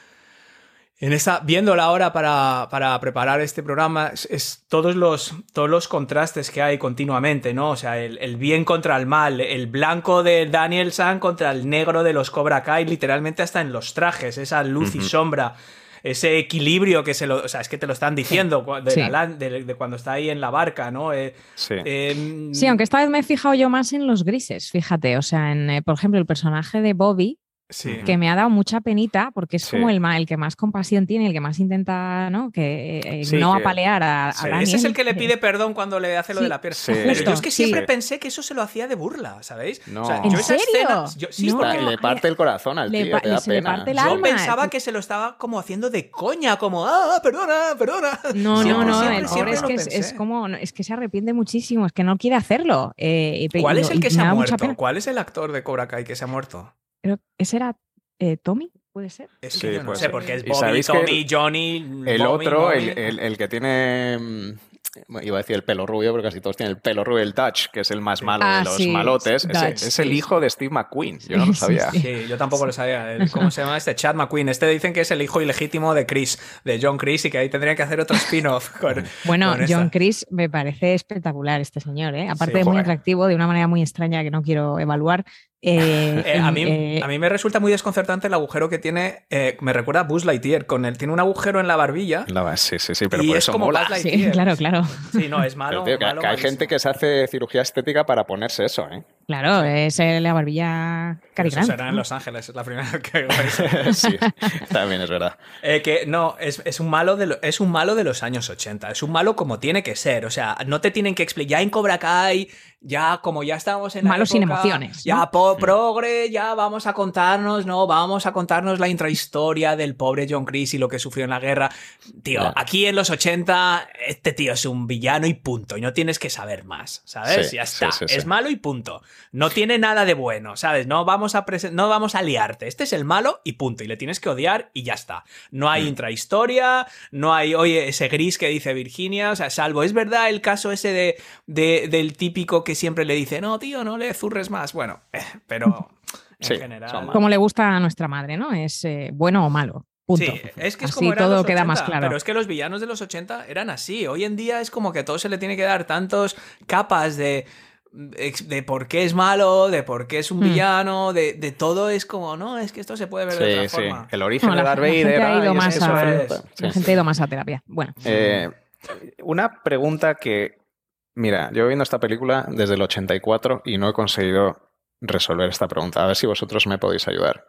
En esta, viéndola ahora para, para preparar este programa, es, es todos, los, todos los contrastes que hay continuamente, ¿no? O sea, el, el bien contra el mal, el blanco de Daniel San contra el negro de los Cobra Kai, literalmente hasta en los trajes, esa luz y sombra, ese equilibrio que se lo. O sea, es que te lo están diciendo de, Sí. la lan- de- de cuando está ahí en la barca, ¿no? Eh, Sí. eh, Sí, aunque esta vez me he fijado yo más en los grises, fíjate. O sea, en, eh, por ejemplo, el personaje de Bobby, sí. que me ha dado mucha penita porque es Sí. como el, el que más compasión tiene, el que más intenta, ¿no? Que eh, Sí, no que- apalear a, a. Daniel. Ese es el que le pide perdón cuando le hace lo de la pierna. Sí. Pero yo justo, es que siempre Sí. pensé que eso se lo hacía de burla, ¿sabéis? No. yo ¿En esa serio? escena- yo- sí, No. porque Está- le parte el corazón al Le tío, pa- te da se le pena. parte el yo alma. pensaba que se lo estaba como haciendo de coña, como, ah, perdona, perdona. No, Siempre, no, no, siempre, el siempre pobre es que es, pensé. es como, no, es que se arrepiente muchísimo, es que no quiere hacerlo. eh, ¿Cuál es el que se ha muerto? ¿Cuál es el actor de Cobra Kai que se ha muerto? Creo- ¿Ese era eh, Tommy? ¿Puede ser? Es Sí, no puede sé, ser. porque es ¿Y Bobby, Tommy, el- Johnny. El Bobby, otro, Bobby. el, el- el que tiene. mm, Iba a decir el pelo rubio, pero casi todos tienen el pelo rubio, el Dutch, que es el más malo Ah, de los sí, malotes. Dutch, es el sí, hijo de Steve McQueen. Yo no lo Sí, sabía. sí. Sí, yo tampoco lo sabía. El- ¿Cómo se llama este? Chad McQueen. Este dicen que es el hijo ilegítimo de Chris, de John Chris, y que ahí tendrían que hacer otro spin-off. con- Bueno, con. John Chris me parece espectacular este señor, ¿eh? aparte Sí, de muy atractivo, de una manera muy extraña que no quiero evaluar. Eh, Eh, a, mí, eh, a mí me resulta muy desconcertante el agujero que tiene. eh, me recuerda a Buzz Lightyear. Con él. Tiene un agujero en la barbilla. No, sí, sí, sí, pero y por es eso como mola. Buzz sí, Lightyear. claro, claro. Sí, no, es Pero, malo. tío, que, malo, que hay gente que se hace cirugía estética para ponerse eso, ¿eh? Claro, es la barbilla Grant, será en. Los Ángeles, es la primera vez que hago eso. sí, también es verdad. Eh, que no, es, es un malo de lo- es un malo de los años 80. Es un malo como tiene que ser. O sea, no te tienen que explicar. Ya en Cobra Kai, ya como ya estamos en la Malo sin emociones, Ya ¿no? po- progre, ya vamos a contarnos, ¿no? Vamos a contarnos la intrahistoria del pobre John Chris y lo que sufrió en la guerra. Tío, aquí en los 80, este tío es un villano y punto. Y no tienes que saber más, ¿sabes? Sí, ya sí, está. sí, sí. Es malo y punto. No tiene nada de bueno, ¿sabes? No vamos a no vamos a liarte. Este es el malo y punto. Y le tienes que odiar y ya está. No Mm. hay intrahistoria, no hay, oye, ese gris que dice Virginia, o sea, salvo, es verdad el caso ese de, de- del típico que siempre le dice, no, tío, no le zurres más. Bueno, eh, pero en Sí, general. Como le gusta a nuestra madre, ¿no? Es eh, bueno o malo. Punto. Sí, es que es Así como todo queda más 80, claro. Pero es que los villanos de los 80 eran así. Hoy en día es como que a todo se le tiene que dar tantos capas de, de por qué es malo, de por qué es un Hmm. villano, de, de todo es como, no, es que esto se puede ver de otra Sí, sí. forma. El origen No, de la, Darth la gente Vader. ha ido más a, sí, la sí. gente ha ido más a terapia. Bueno, Eh, una pregunta que, mira, yo viendo esta película desde el 84 y no he conseguido resolver esta pregunta. A ver si vosotros me podéis ayudar.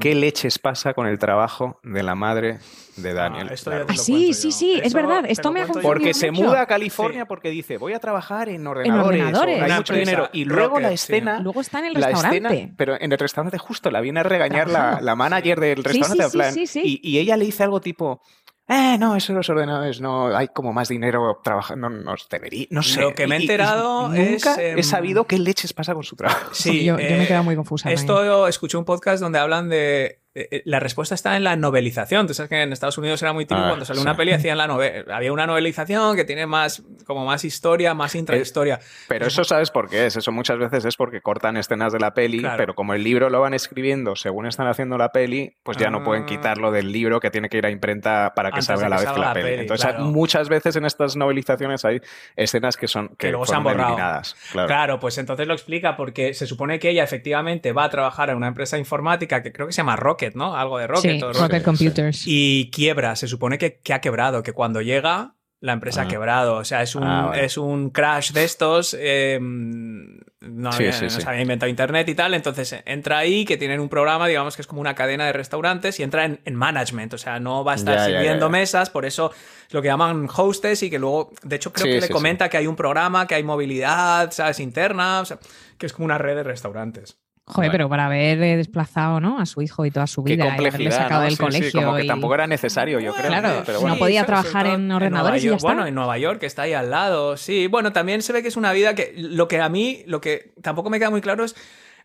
¿Qué leches pasa con el trabajo de la madre de Daniel? Ah, esto ya Darth te Ah, lo sí, sí, yo. sí, es verdad, esto me ha. Porque se mucho. muda a California Sí. porque dice, voy a trabajar en ordenadores. o ordenadores. hay mucho empresa, dinero. Y luego Rocket, la sí. escena... luego está en el la restaurante. escena, pero en el restaurante justo la viene a regañar la, la manager del restaurante. sí, en plan, sí, sí, sí. Y, y ella le dice algo tipo, eh, no, eso los ordenadores, no, hay como más dinero trabajando, no, nos debería, no sé. Lo que me he Y- y- y enterado es, Nunca em, he sabido qué leches pasa con su trabajo. Sí, yo, yo me he eh, quedado muy confusa. Esto escuché un podcast donde hablan de. Eh, eh, La respuesta está en la novelización. Tú sabes que en Estados Unidos era muy típico Ah, cuando salió sí. una peli hacían la. Había una novelización que tiene más, como más historia, más intrahistoria. Pero eso sabes por qué es. Eso muchas veces es porque cortan escenas de la peli, Claro. pero como el libro lo van escribiendo según están haciendo la peli, pues ya no pueden Ah. quitarlo del libro que tiene que ir a imprenta para que Antes salga a la vez que la, la peli. peli, Entonces, claro. muchas veces en estas novelizaciones hay escenas que son que, luego se han borrado. Claro. Claro. pues entonces lo explica porque se supone que ella efectivamente va a trabajar en una empresa informática que creo que se llama Rocket, ¿no? Algo de Rocket. sí, o Rocket. Computers. y quiebra. Se supone que, que ha quebrado, que cuando llega la empresa ha Ah. quebrado. O sea, es un, Ah, vale. es un crash de estos. eh, no, Sí, había- sí, no sí. se había inventado internet y tal. Entonces entra ahí, que tienen un programa, digamos que es como una cadena de restaurantes y entra en, en management. O sea, no va a estar Ya, ya, ya, sirviendo ya. mesas, por eso es lo que llaman hostess y que luego, de hecho, creo Sí, que le sí, comenta que hay un programa, que hay movilidad, ¿sabes? Interna, o sea, que es como una red de restaurantes. Joder, Bueno. pero para haber eh, desplazado ¿no? a su hijo y toda su Qué vida y haberle complejidad, sacado ¿no? del Sí, sí, colegio. como que y- tampoco era necesario, yo creo. Claro, pero no bueno. podía sobre trabajar en Nueva ordenadores y ya York- está. Bueno, en Nueva York, que está ahí al lado. Sí, bueno, también se ve que es una vida que lo que a mí, lo que tampoco me queda muy claro es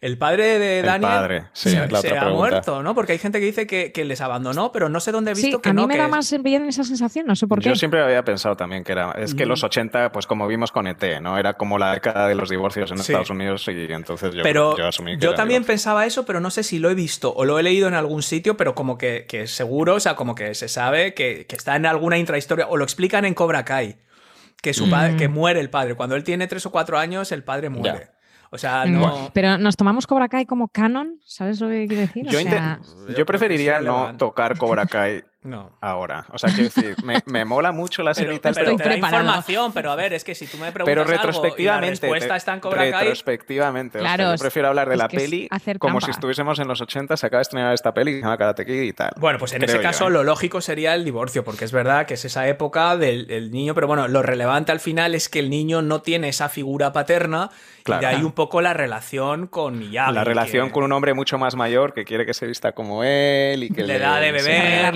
el padre de El Daniel padre, sí, se, la ha muerto, ¿no? Porque hay gente que dice que, que les abandonó, pero no sé dónde he visto Sí, que a mí no. me que da más bien esa sensación, no sé por qué. Yo siempre había pensado también que era. Es que Mm. los 80, pues como vimos con ET, ¿no? Era como la década de los divorcios en Sí. Estados Unidos y entonces yo, pero yo asumí que yo también divorcio. pensaba eso, pero no sé si lo he visto o lo he leído en algún sitio, pero como que, que seguro, o sea, como que se sabe que, que está en alguna intrahistoria, o lo explican en Cobra Kai, que su padre, Mm. que muere el padre. Cuando él tiene tres o cuatro años, el padre muere. O sea, no. Pero nos tomamos Cobra Kai como canon, ¿sabes lo que quiero decir? O Yo, sea, preferiría no tocar Cobra Kai No. ahora. O sea, quiero decir, me, me mola mucho la serie Pero, tal, pero pero, te da preparado. información, pero a ver, es que si tú me preguntas pero algo y la retrospectivamente. está en Cobra Kai, retrospectivamente. o sea, Claro, yo prefiero hablar de la peli como trampa. si estuviésemos en los 80, se acaba de estrenar esta peli que se llama Karate Kid y tal. Bueno, pues en ese yo, caso ¿eh? lo lógico sería el divorcio, porque es verdad que es esa época del, del niño, pero bueno, lo relevante al final es que el niño no tiene esa figura paterna Claro. y de ahí un poco la relación con Miyagi. La relación que con un hombre mucho más mayor que quiere que se vista como él y que Le da de beber,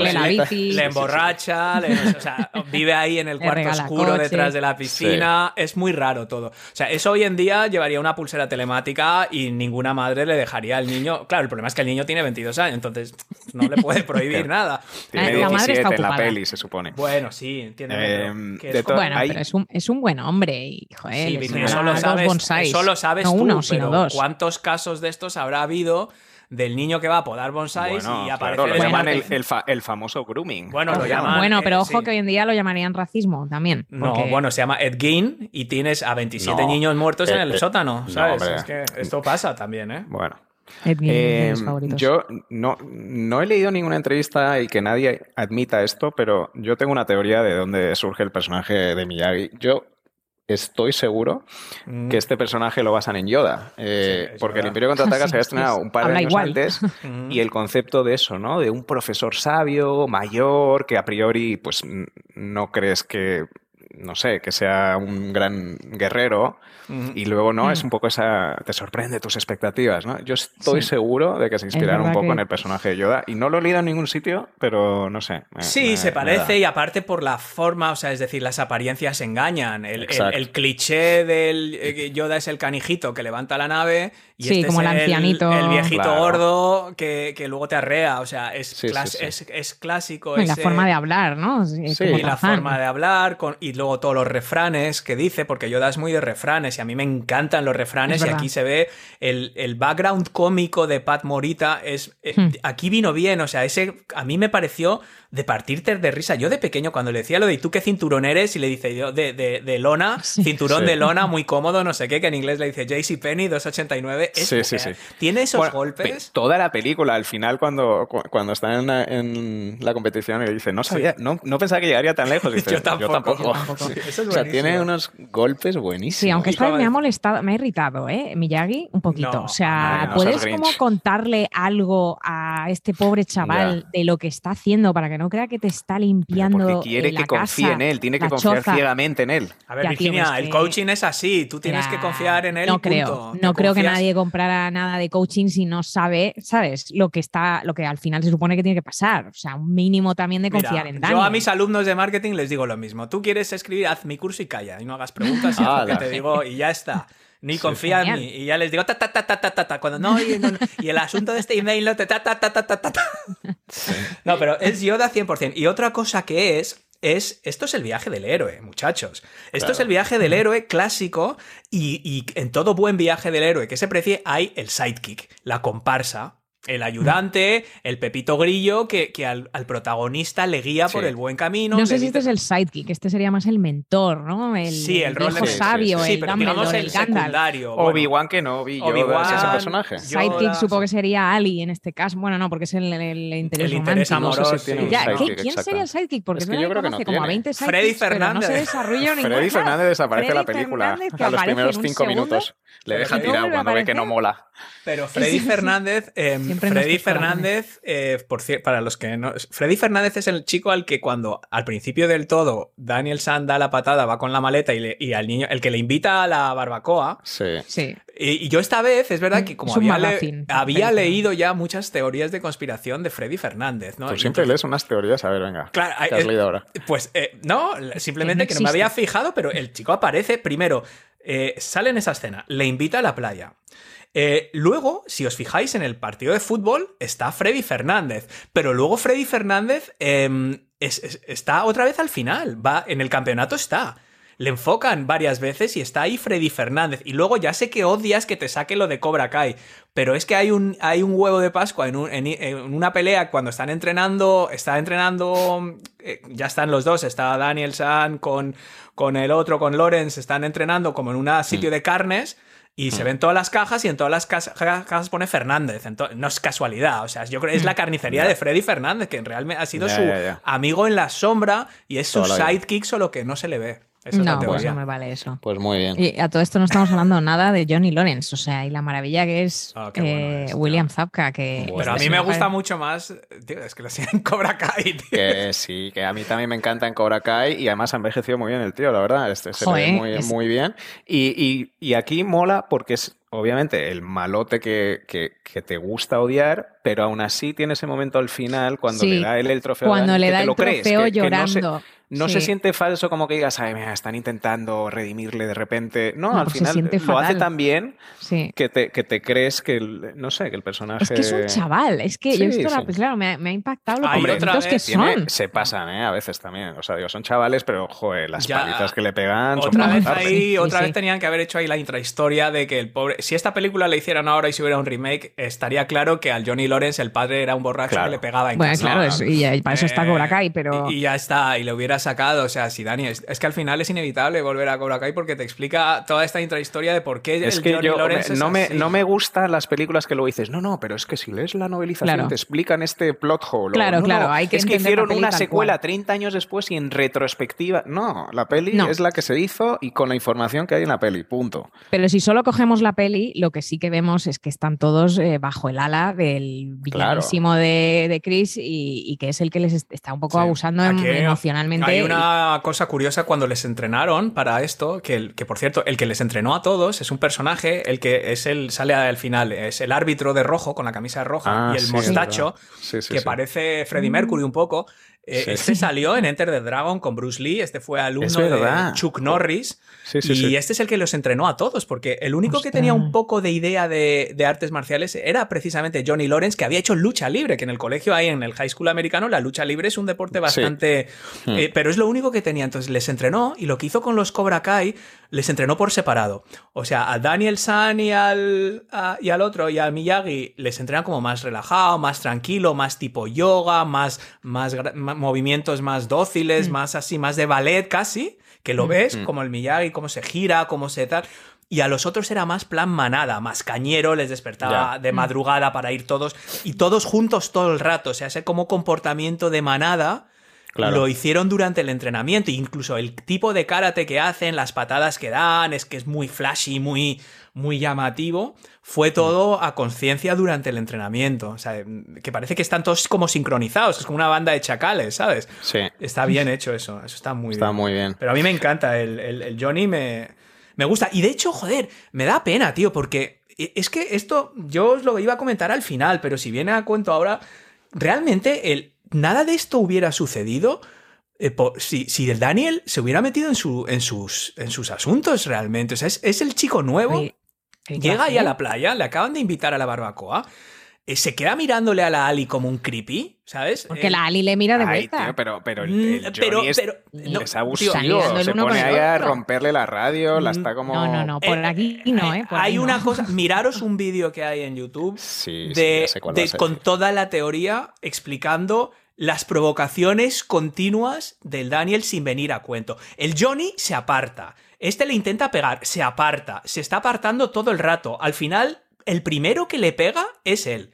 le emborracha, le- o sea, vive ahí en el cuarto oscuro coche. detrás de la piscina, es muy raro todo. O sea, eso hoy en día llevaría una pulsera telemática y ninguna madre le dejaría al niño. Claro, el problema es que el niño tiene 22 años, entonces no le puede prohibir nada. Tiene La madre 17 está en la peli, se supone. Bueno, sí, entiendo. Eh, es Bueno, Hay- pero es un, es un buen hombre y, joder, Sí, eso lo sabes, eso lo sabes no tú, uno, sino pero dos. ¿cuántos casos de estos habrá habido del niño que va a podar bonsáis Bueno, y aparece claro, lo el llaman el, deporte? el fa- el famoso grooming. Bueno, lo llaman. Bueno, pero eh, ojo sí. que hoy en día lo llamarían racismo también. No, porque- bueno, se llama Ed Gein y tienes a 27 No, niños muertos en eh, el eh, sótano, no, ¿sabes? es que esto pasa también, ¿eh? Bueno. Ed Gein es de Eh, mis favoritos. yo no, no he leído ninguna entrevista y que nadie admita esto, pero yo tengo una teoría de dónde surge el personaje de Miyagi. Yo estoy seguro Mm. que este personaje lo basan en Yoda, eh, Sí, porque el. Imperio Contraataca Sí, se había estrenado sí. un par de años igual. antes Mm. y el concepto de eso, ¿no? De un profesor sabio, mayor, que a priori pues no crees que, no sé, que sea un gran guerrero Mm. y luego no, Mm. es un poco esa, te sorprende tus expectativas, ¿no? Yo estoy Sí. seguro de que se inspiraron un poco que- en el personaje de Yoda y no lo he leído en ningún sitio, pero no sé. me- Sí, me- se parece da. y aparte por la forma, o sea, es decir, las apariencias engañan. El, el- cliché del eh, Yoda es el canijito que levanta la nave y Sí, este como es el ancianito. el viejito Claro. gordo que, que luego te arrea. O sea, es, Sí, sí, clas- sí. Es, es clásico. Y la forma de hablar, ¿no? Sí, y la forma de hablar con, y luego todos los refranes que dice, porque Yoda es muy de refranes y a mí me encantan los refranes Es y aquí se ve el, el background cómico de Pat Morita. Es, eh, Hmm. Aquí vino bien, o sea, ese a mí me pareció de partirte de risa. Yo de pequeño cuando le decía lo de ¿y tú qué cinturón eres? Y le dice yo de, de, de lona, Sí. cinturón Sí. de lona, muy cómodo, no sé qué, que en inglés le dice JCPenney 289. Es, Sí, sí, sí. Tiene esos Bueno, golpes. pe- Toda la película, al final, cuando, cu- cuando está en la, en la competición, y dice, no sabía, no, no pensaba que llegaría tan lejos. Dice, Yo tampoco. Yo tampoco. Sí, eso es o sea, tiene unos golpes buenísimos. Sí, aunque esta vez me ha es- molestado, me ha irritado, ¿eh? Miyagi, un poquito. No, o sea, no, no ¿puedes como contarle algo a este pobre chaval de lo que está haciendo para que no crea que te está limpiando Porque quiere la que confíe casa, en él, tiene que confiar choza? ciegamente en él. A ver, Ya, Virginia, pero es el que- coaching es así, tú tienes que confiar en él. No y creo, no creo que nadie comprara nada de coaching si no sabe, ¿sabes? Lo que está, lo que al final se supone que tiene que pasar. O sea, un mínimo también de Mira, confiar en Dani. Yo a mis alumnos de marketing les digo lo mismo. Tú quieres escribir, haz mi curso y calla. Y no hagas preguntas y haz lo que te digo y ya está. Ni confía en mí. Y ya les digo ta ta ta ta ta ta ta. Cuando no, y, no, no. Y el asunto de este email no te ta ta ta ta ta ta. ta. No, pero es Yoda 100%. Y otra cosa que es es esto es el viaje del héroe, muchachos. Esto es el viaje del héroe clásico y, y en todo buen viaje del héroe que se precie hay el sidekick, la comparsa, el ayudante, el pepito grillo que, que al, al protagonista le guía por Sí. el buen camino. no sé si dice- este es el sidekick, este sería más el mentor, ¿no? El, Sí, el rol de- viejo Sí, sí, sabio, sí. Sí, el pero digamos el el secundario. bueno. Obi-Wan Kenobi, Yoda, Obi-Wan, es ese personaje. Yoda, Sidekick sí. supongo que sería Ali en este caso. Bueno, no, porque es el, el interés El interés amoroso. No sé si tiene Ya, sidekick, ¿qué- ¿Quién exacto. sería el sidekick? Porque Es que yo creo que no como a tiene. 20 sidekicks, Freddy pero no se Fernández. desarrolla. Freddy Fernández desaparece la película Fernández, que a los primeros cinco minutos. Le deja tirado cuando ve que no mola. Pero Freddy Fernández, eh, Siempre Freddy. Fernández, eh, por cierto, para los que no. Freddy Fernández es el chico al que cuando al principio del todo Daniel San da la patada, va con la maleta y, le- y al niño, el que le invita a la barbacoa. Sí. Sí. Y, y yo esta vez, es verdad Mm, que como había, le- leído ya muchas teorías de conspiración de Freddy Fernández, ¿no? Tú Y siempre entonces- lees unas teorías. A ver, venga. Claro, ¿Qué has leído ahora? Pues eh, no, simplemente Que que no no me había fijado, pero el chico aparece primero, eh, sale en esa escena, le invita a la playa. Eh, luego, si os fijáis en el partido de fútbol, está Freddy Fernández, pero luego Freddy Fernández eh, es- es- está otra vez al final, va en el campeonato está. Le enfocan varias veces y está ahí Freddy Fernández. Y luego ya sé que odias que te saque lo de Cobra Kai, pero es que hay un, hay un huevo de Pascua en, un- en- en una pelea cuando están entrenando, está entrenando, eh, ya están los dos, está Daniel San con, con el otro, con Lorenz, están entrenando como en un sitio de carnes. Y se ven todas las cajas y en todas las cas- ca- cajas pone Fernández. Ento- no es casualidad. O sea, yo creo que es la carnicería de Freddy Fernández, que realmente ha sido su amigo en la sombra y es su sidekick, solo que no se le ve. Esa No, pues no me vale eso. Pues muy bien. Y a todo esto no estamos hablando nada de Johnny Lawrence, o sea, y la maravilla que es Ah, bueno eh, es. William Zabka, que... Pero a mí me gusta mucho más. Tío, es que lo hacían en Cobra Kai, tío. Que sí, que a mí también me encanta en Cobra Kai y además ha envejecido muy bien el tío, la verdad. Este se le ve Joder, muy, es- muy bien. Y, y- y aquí mola porque es obviamente el malote que, que- que te gusta odiar, pero aún así tiene ese momento al final cuando Sí, le da él el trofeo. a Cuando Dani, le que da te el lo crees, trofeo que- que no se- llorando. No Sí. se siente falso como que digas, ay, mira, están intentando redimirle de repente. No, No, al pues se final siente lo hace tan bien Sí. que te, que te crees que, el- no sé, que el personaje... Es que es un chaval, es que yo he Sí, visto la- sí. pues claro, me ha, me ha impactado lo Ahí Hombre, otra poquitos que Tiene- son. se pasan, ¿eh? A veces también. O sea, digo, son chavales, pero, joder, las Ya, palizas que le pegan son Otra vez ahí, Sí, otra sí. vez tenían que haber hecho ahí la intrahistoria de que el pobre. Si esta película la hicieran ahora y si hubiera un remake, estaría claro que al Johnny Lawrence el padre era un borracho Claro. que le pegaba en Bueno, casa. claro, es- y, para eso está Eh, Cobra Kai, pero... Y, y ya está, y le hubiera sacado. O sea, si Dani. Es, es que al final es inevitable volver a Cobra Kai porque te explica toda esta intrahistoria de por qué Es el que Johnny yo Lawrence me- es no, me, así. no me gustan las películas que luego dices, no, no, pero es que si lees la novelización Claro. te explican este plot hole. Claro, "No, claro, hay que Es que hicieron una secuela cual". 30 años después y en retrospectiva. No, la peli No. es la que se hizo y con la información que hay en la peli, punto. Pero si solo cogemos la peli, lo que sí que vemos es que están todos eh, bajo el ala del Claro. villanísimo de, de Chris y, y que es el que les est- está un poco Sí. abusando em- Aquí Hay una cosa curiosa cuando les entrenaron para esto, que, el- que por cierto, el que les entrenó a todos es un personaje, el que es el sale al final, es el árbitro de rojo con la camisa roja Ah, y el sí, mostacho. Sí, sí, que sí. parece Mm. Freddie Mercury un poco. Eh, Sí. Este salió en Enter the Dragon con Bruce Lee, este fue alumno de Chuck Norris. Sí, sí, y sí. este es el que los entrenó a todos, porque el único que tenía un poco de idea de, de artes marciales era precisamente Johnny Lawrence, que había hecho lucha libre, que en el colegio ahí en el high school americano la lucha libre es un deporte bastante... Hmm. eh, pero es lo único que tenía, entonces les entrenó y lo que hizo con los Cobra Kai, les entrenó por separado. O sea, a Daniel San y al, a- y al otro, y al Miyagi, les entrenan como más relajado, más tranquilo, más tipo yoga, más, más, movimientos más dóciles, más así, más de ballet casi, que lo ves, como el Miyagi, cómo se gira, cómo se tal. Y a los otros era más plan manada, más cañero, les despertaba de madrugada para ir todos, y todos juntos todo el rato, o sea, ese como comportamiento de manada. Claro. Lo hicieron durante el entrenamiento, incluso el tipo de karate que hacen, las patadas que dan, es que es muy flashy, muy, muy llamativo. Fue todo a conciencia durante el entrenamiento. O sea, que parece que están todos como sincronizados, es como una banda de chacales, ¿sabes? Sí, Está bien hecho eso, eso está muy está bien. muy bien. Pero a mí me encanta, el, el- el Johnny me, me gusta. Y de hecho, joder, me da pena, tío, porque e, es que esto yo os lo iba a comentar al final, pero si viene a cuento ahora, realmente el, nada de esto hubiera sucedido eh, po- si, si el Daniel se hubiera metido en, su, en, sus, en sus asuntos realmente. O sea, es, es el chico nuevo. Oye, ¿qué Llega ahí a la playa, le acaban de invitar a la barbacoa. Eh, se queda mirándole a la Ali como un creepy, ¿sabes? Porque Eh, la Ali le mira de Ay, vuelta. tío, pero, pero el, Mm, el pero- es, pero- no, es abusivo. Se pone ahí a romperle la radio, la está como... No, no, no, por Eh, aquí no, ¿eh? Por hay ahí no. una cosa, miraros un vídeo que hay en YouTube Sí, sí, de, con toda la teoría explicando las provocaciones continuas del Daniel sin venir a cuento. El Johnny se aparta. Este le intenta pegar, se aparta, se está apartando todo el rato. Al final, el primero que le pega es él.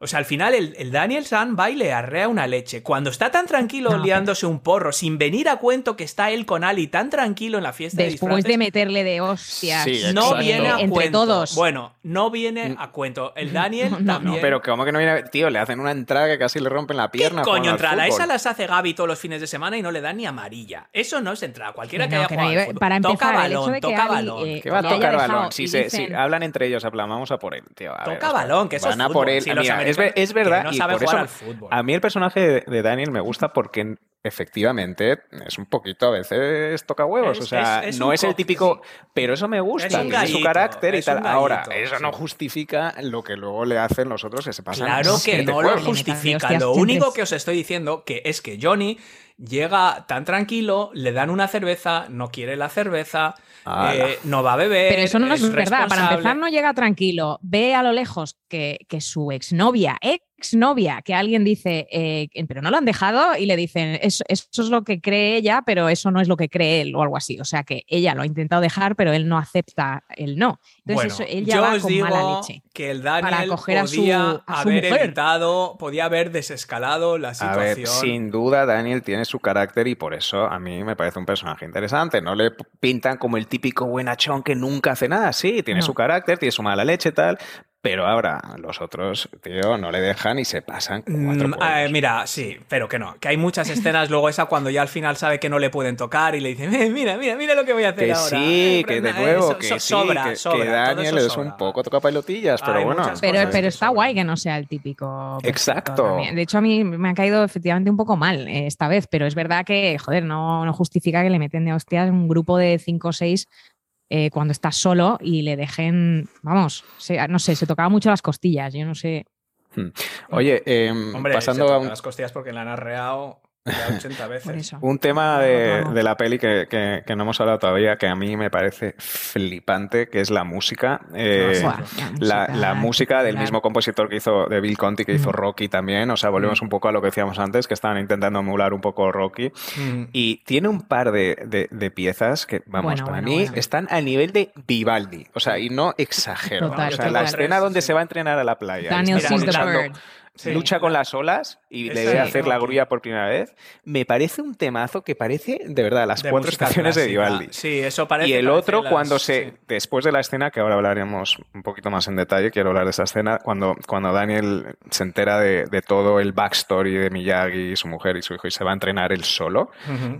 O sea, al final el, el Daniel San va y le arrea una leche. Cuando está tan tranquilo No, liándose un porro, sin venir a cuento que está él con Ali tan tranquilo en la fiesta de Después disfraces, de meterle de hostias. Sí, no viene a entre cuento. todos. Bueno, no viene a cuento. El Daniel No, no, también. No, pero como que no viene... Tío, le hacen una entrada que casi le rompen la ¿Qué pierna. coño jugando al entrada? Esa las hace Gaby todos los fines de semana y no le dan ni amarilla. Eso no es entrada. Cualquiera que haya que jugado para toca empezar, el hecho balón, de que toca Ali, balón. eh, Que va a tocar balón. Si, se, si hablan entre ellos, hablan, vamos a por él, tío. A Toca balón, que eso Van es a por él. Si los Mira, es, es verdad. que no y saben por jugar eso, al fútbol. A mí el personaje de, Daniel me gusta porque efectivamente es un poquito a veces toca huevos. Es- o sea, es- es no es el co- típico, pero eso me gusta. Es tiene su carácter y tal. Ahora, eso sí. no justifica lo que luego le hacen los otros que se pasan. Claro que no lo justifica. Lo único que os estoy diciendo que es que Johnny llega tan tranquilo, le dan una cerveza, no quiere la cerveza, eh, no va a beber. Pero eso no es, verdad. Para empezar, no llega tranquilo. Ve a lo lejos que, que su exnovia, exnovia, que alguien dice, eh, pero no lo han dejado y le dicen, eso, eso es lo que cree ella, pero eso no es lo que cree él o algo así. O sea que ella lo ha intentado dejar, pero él no acepta el no. Entonces Bueno, eso, él ya yo va os con digo mala leche. que el Daniel coger a su- podía a haber evitado, podía haber desescalado la A situación. ver, sin duda Daniel tiene su carácter y por eso a mí me parece un personaje interesante. No le pintan como el típico buenachón que nunca hace nada. Sí, tiene No. su carácter, tiene su mala leche y tal. Pero ahora los otros, tío, no le dejan y se pasan cuatro Mm, eh, mira, sí, pero que no. Que hay muchas escenas luego esa cuando ya al final sabe que no le pueden tocar y le dicen, "Eh, mira, mira, mira lo que voy a hacer Que ahora. sí, Eh, que de Brenda, nuevo, que sí, sobra, que, sobra, que Daniel es un poco toca pelotillas, pero Hay bueno. Pero, pero está guay que no sea el típico. Exacto. también. De hecho, a mí me ha caído efectivamente un poco mal eh, esta vez, pero es verdad que, joder, no, no justifica que le meten de hostias un grupo de 5 o 6 eh, cuando estás solo y le dejen, vamos, se- no sé, se tocaba mucho las costillas, yo no sé. Oye, em, Hombre, pasando se a un, las costillas porque la han arreado ya 80 Por veces. eso. Un tema de, la peli que, que- que no hemos hablado todavía, que a mí me parece flipante, que es la música. Eh, la, la música del mismo compositor que hizo de Bill Conti, que hizo Mm. Rocky también. O sea, volvemos un poco a lo que decíamos antes, que estaban intentando emular un poco Rocky. Mm. Y tiene un par de, de- de piezas que, vamos, Bueno, para bueno, mí bueno. están a nivel de Vivaldi. O sea, y no exagero. Total, o sea, total. la escena donde sí. se va a entrenar a la playa. Daniel Sí. lucha con las olas y le debe hacer la grulla por primera vez. Me parece un temazo que parece, de verdad, las De cuatro estaciones de. Vivaldi. Sí, eso parece. Y el parece otro, las- cuando se, sí. después de la escena, que ahora hablaremos un poquito más en detalle, quiero hablar de esa escena, cuando, cuando Daniel se entera de, de todo el backstory de Miyagi, su mujer y su hijo, y se va a entrenar él solo,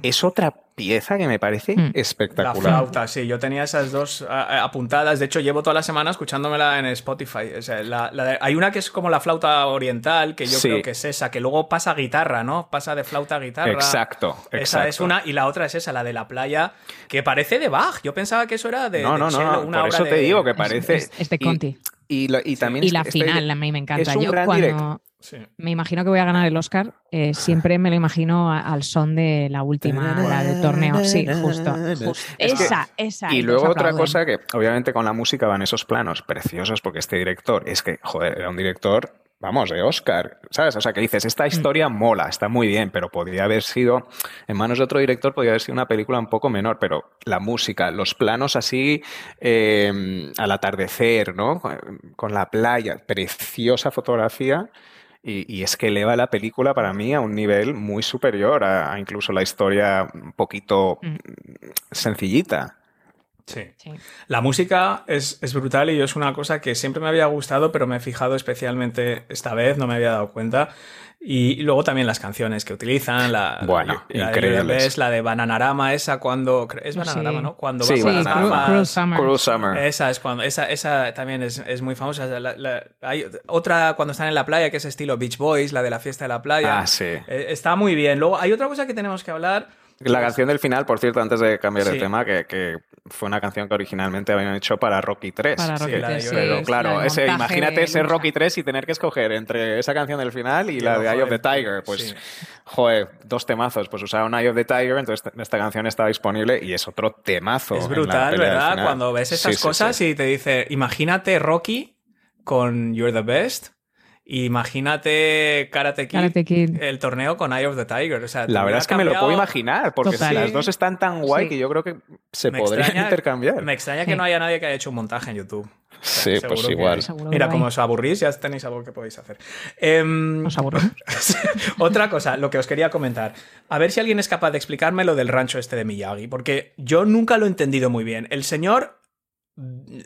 es otra pieza que me parece Mm. La espectacular. flauta, sí, yo tenía esas dos apuntadas. De hecho, llevo toda la semana escuchándomela en Spotify. O sea, la- la de- hay una que es como la flauta oriental, que yo Sí. creo que es esa, que luego pasa a guitarra, ¿no? Pasa de flauta a guitarra. Exacto, Esa es una, y la otra es esa, la de la playa, que parece de Bach. Yo pensaba que eso era de. no, de no, no, una por obra eso de- te digo que parece... es- es de y- Conti. Y, lo- y también Y la este- final a mí me encanta. es un Yo gran cuando. Sí. me imagino que voy a ganar el Oscar, eh, siempre me lo imagino a- al son de la última, la del torneo. Sí, justo. justo. Es que- esa, esa. Y luego otra cosa que obviamente con la música van esos planos preciosos porque este director es que, joder, era un director, vamos, de Oscar, ¿sabes? O sea, que dices, esta historia mola, está muy bien, pero podría haber sido, en manos de otro director, podría haber sido una película un poco menor, pero la música, los planos así eh, al atardecer, ¿no? Con la playa, preciosa fotografía. Y, y es que eleva la película para mí a un nivel muy superior a, a incluso la historia un poquito Mm. sencillita. Sí. Sí. La música es, es brutal y yo es una cosa que siempre me había gustado, pero me he fijado especialmente esta vez, no me había dado cuenta. Y luego también las canciones que utilizan, la, Bueno, la, la de increíbles. La de Bananarama, esa cuando... Es Sí. Bananarama, ¿no? Cuando Sí, va Sí. Cruel. Cruel Summer. Cruel Summer. Esa es cuando, esa, esa también es, es muy famosa. La- la- hay otra cuando están en la playa que es estilo Beach Boys, la de la fiesta de la playa. Ah, sí. Eh, está muy bien. Luego hay otra cosa que tenemos que hablar. La canción del final, por cierto, antes de cambiar Sí. el tema, que, que fue una canción que originalmente habían hecho para Rocky 3. Para Rocky la de III, Yo- sí, Pero es claro, ese, imagínate lucha. Rocky 3 y tener que escoger entre esa canción del final y, Y la de Eye of the Tiger. Pues, sí. joder, dos temazos. Pues usaron Eye of the Tiger, entonces esta canción está disponible y es otro temazo. Es en la brutal, ¿verdad? Cuando ves sí, cosas sí. y te dice, imagínate Rocky con You're the Best. Imagínate Karate Kid, Karate Kid. el torneo con Eye of the Tiger. O sea, La verdad es que me lo puedo imaginar, porque Total. las dos están tan guay Sí. que yo creo que se Me podrían extraña- intercambiar. Me extraña que Sí. no haya nadie que haya hecho un montaje en YouTube. Sí, Seguro pues que igual. que Mira, como os aburrís, ya tenéis algo que podéis hacer. Em, Os aburro. Otra cosa, lo que os quería comentar. A ver si alguien es capaz de explicarme lo del rancho este de Miyagi, porque yo nunca lo he entendido muy bien. El señor mm,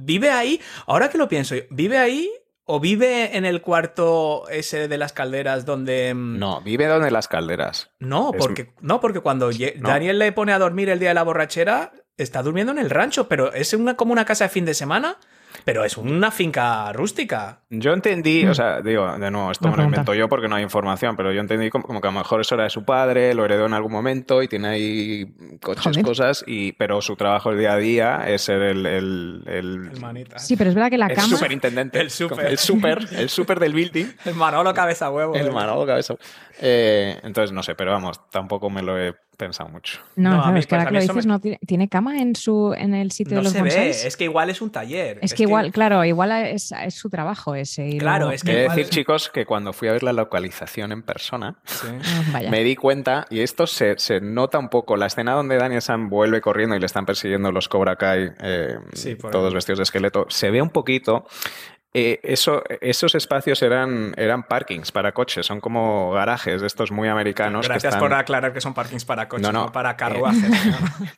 vive ahí, ahora que lo pienso, ¿vive ahí o vive en el cuarto ese de las calderas donde... mm, No, vive donde las calderas. No, Es- porque, no, porque cuando No. Daniel le pone a dormir el día de la borrachera, está durmiendo en el rancho, pero es una, como una casa de fin de semana, pero es una finca rústica. Yo entendí, Mm. o sea, digo, de nuevo, esto me lo invento yo porque no hay información, pero yo entendí como, como que a lo mejor eso era de su padre, lo heredó en algún momento y tiene ahí coches, Joder. cosas, y, pero su trabajo el día a día es ser el, el, el, El manita. Sí, pero es verdad que la el cama. superintendente. El súper. El super, el super del building. El Manolo cabeza huevo. El eh. Manolo Cabeza. Eh, entonces, no sé, pero vamos, tampoco me lo he pensado mucho. No, No, a claro, mí, es que ahora que lo dices, me- no tiene, ¿tiene cama en su en el sitio No de los se ve, es que igual es un taller. Es que igual, claro, igual es, es su trabajo ese. y Claro, luego- es que He de igual- decir, chicos, que cuando fui a ver la localización en persona, Sí. Ah, me di cuenta, y esto se, se nota un poco, la escena donde Daniel San vuelve corriendo y le están persiguiendo los Cobra Kai, eh, Sí, todos ahí. vestidos de esqueleto, se ve un poquito. Eh, eso, esos espacios eran, eran parkings para coches, son como garajes de estos muy americanos. que Gracias están- por aclarar que son parkings para coches, No, no, no. para carruajes. ¿no?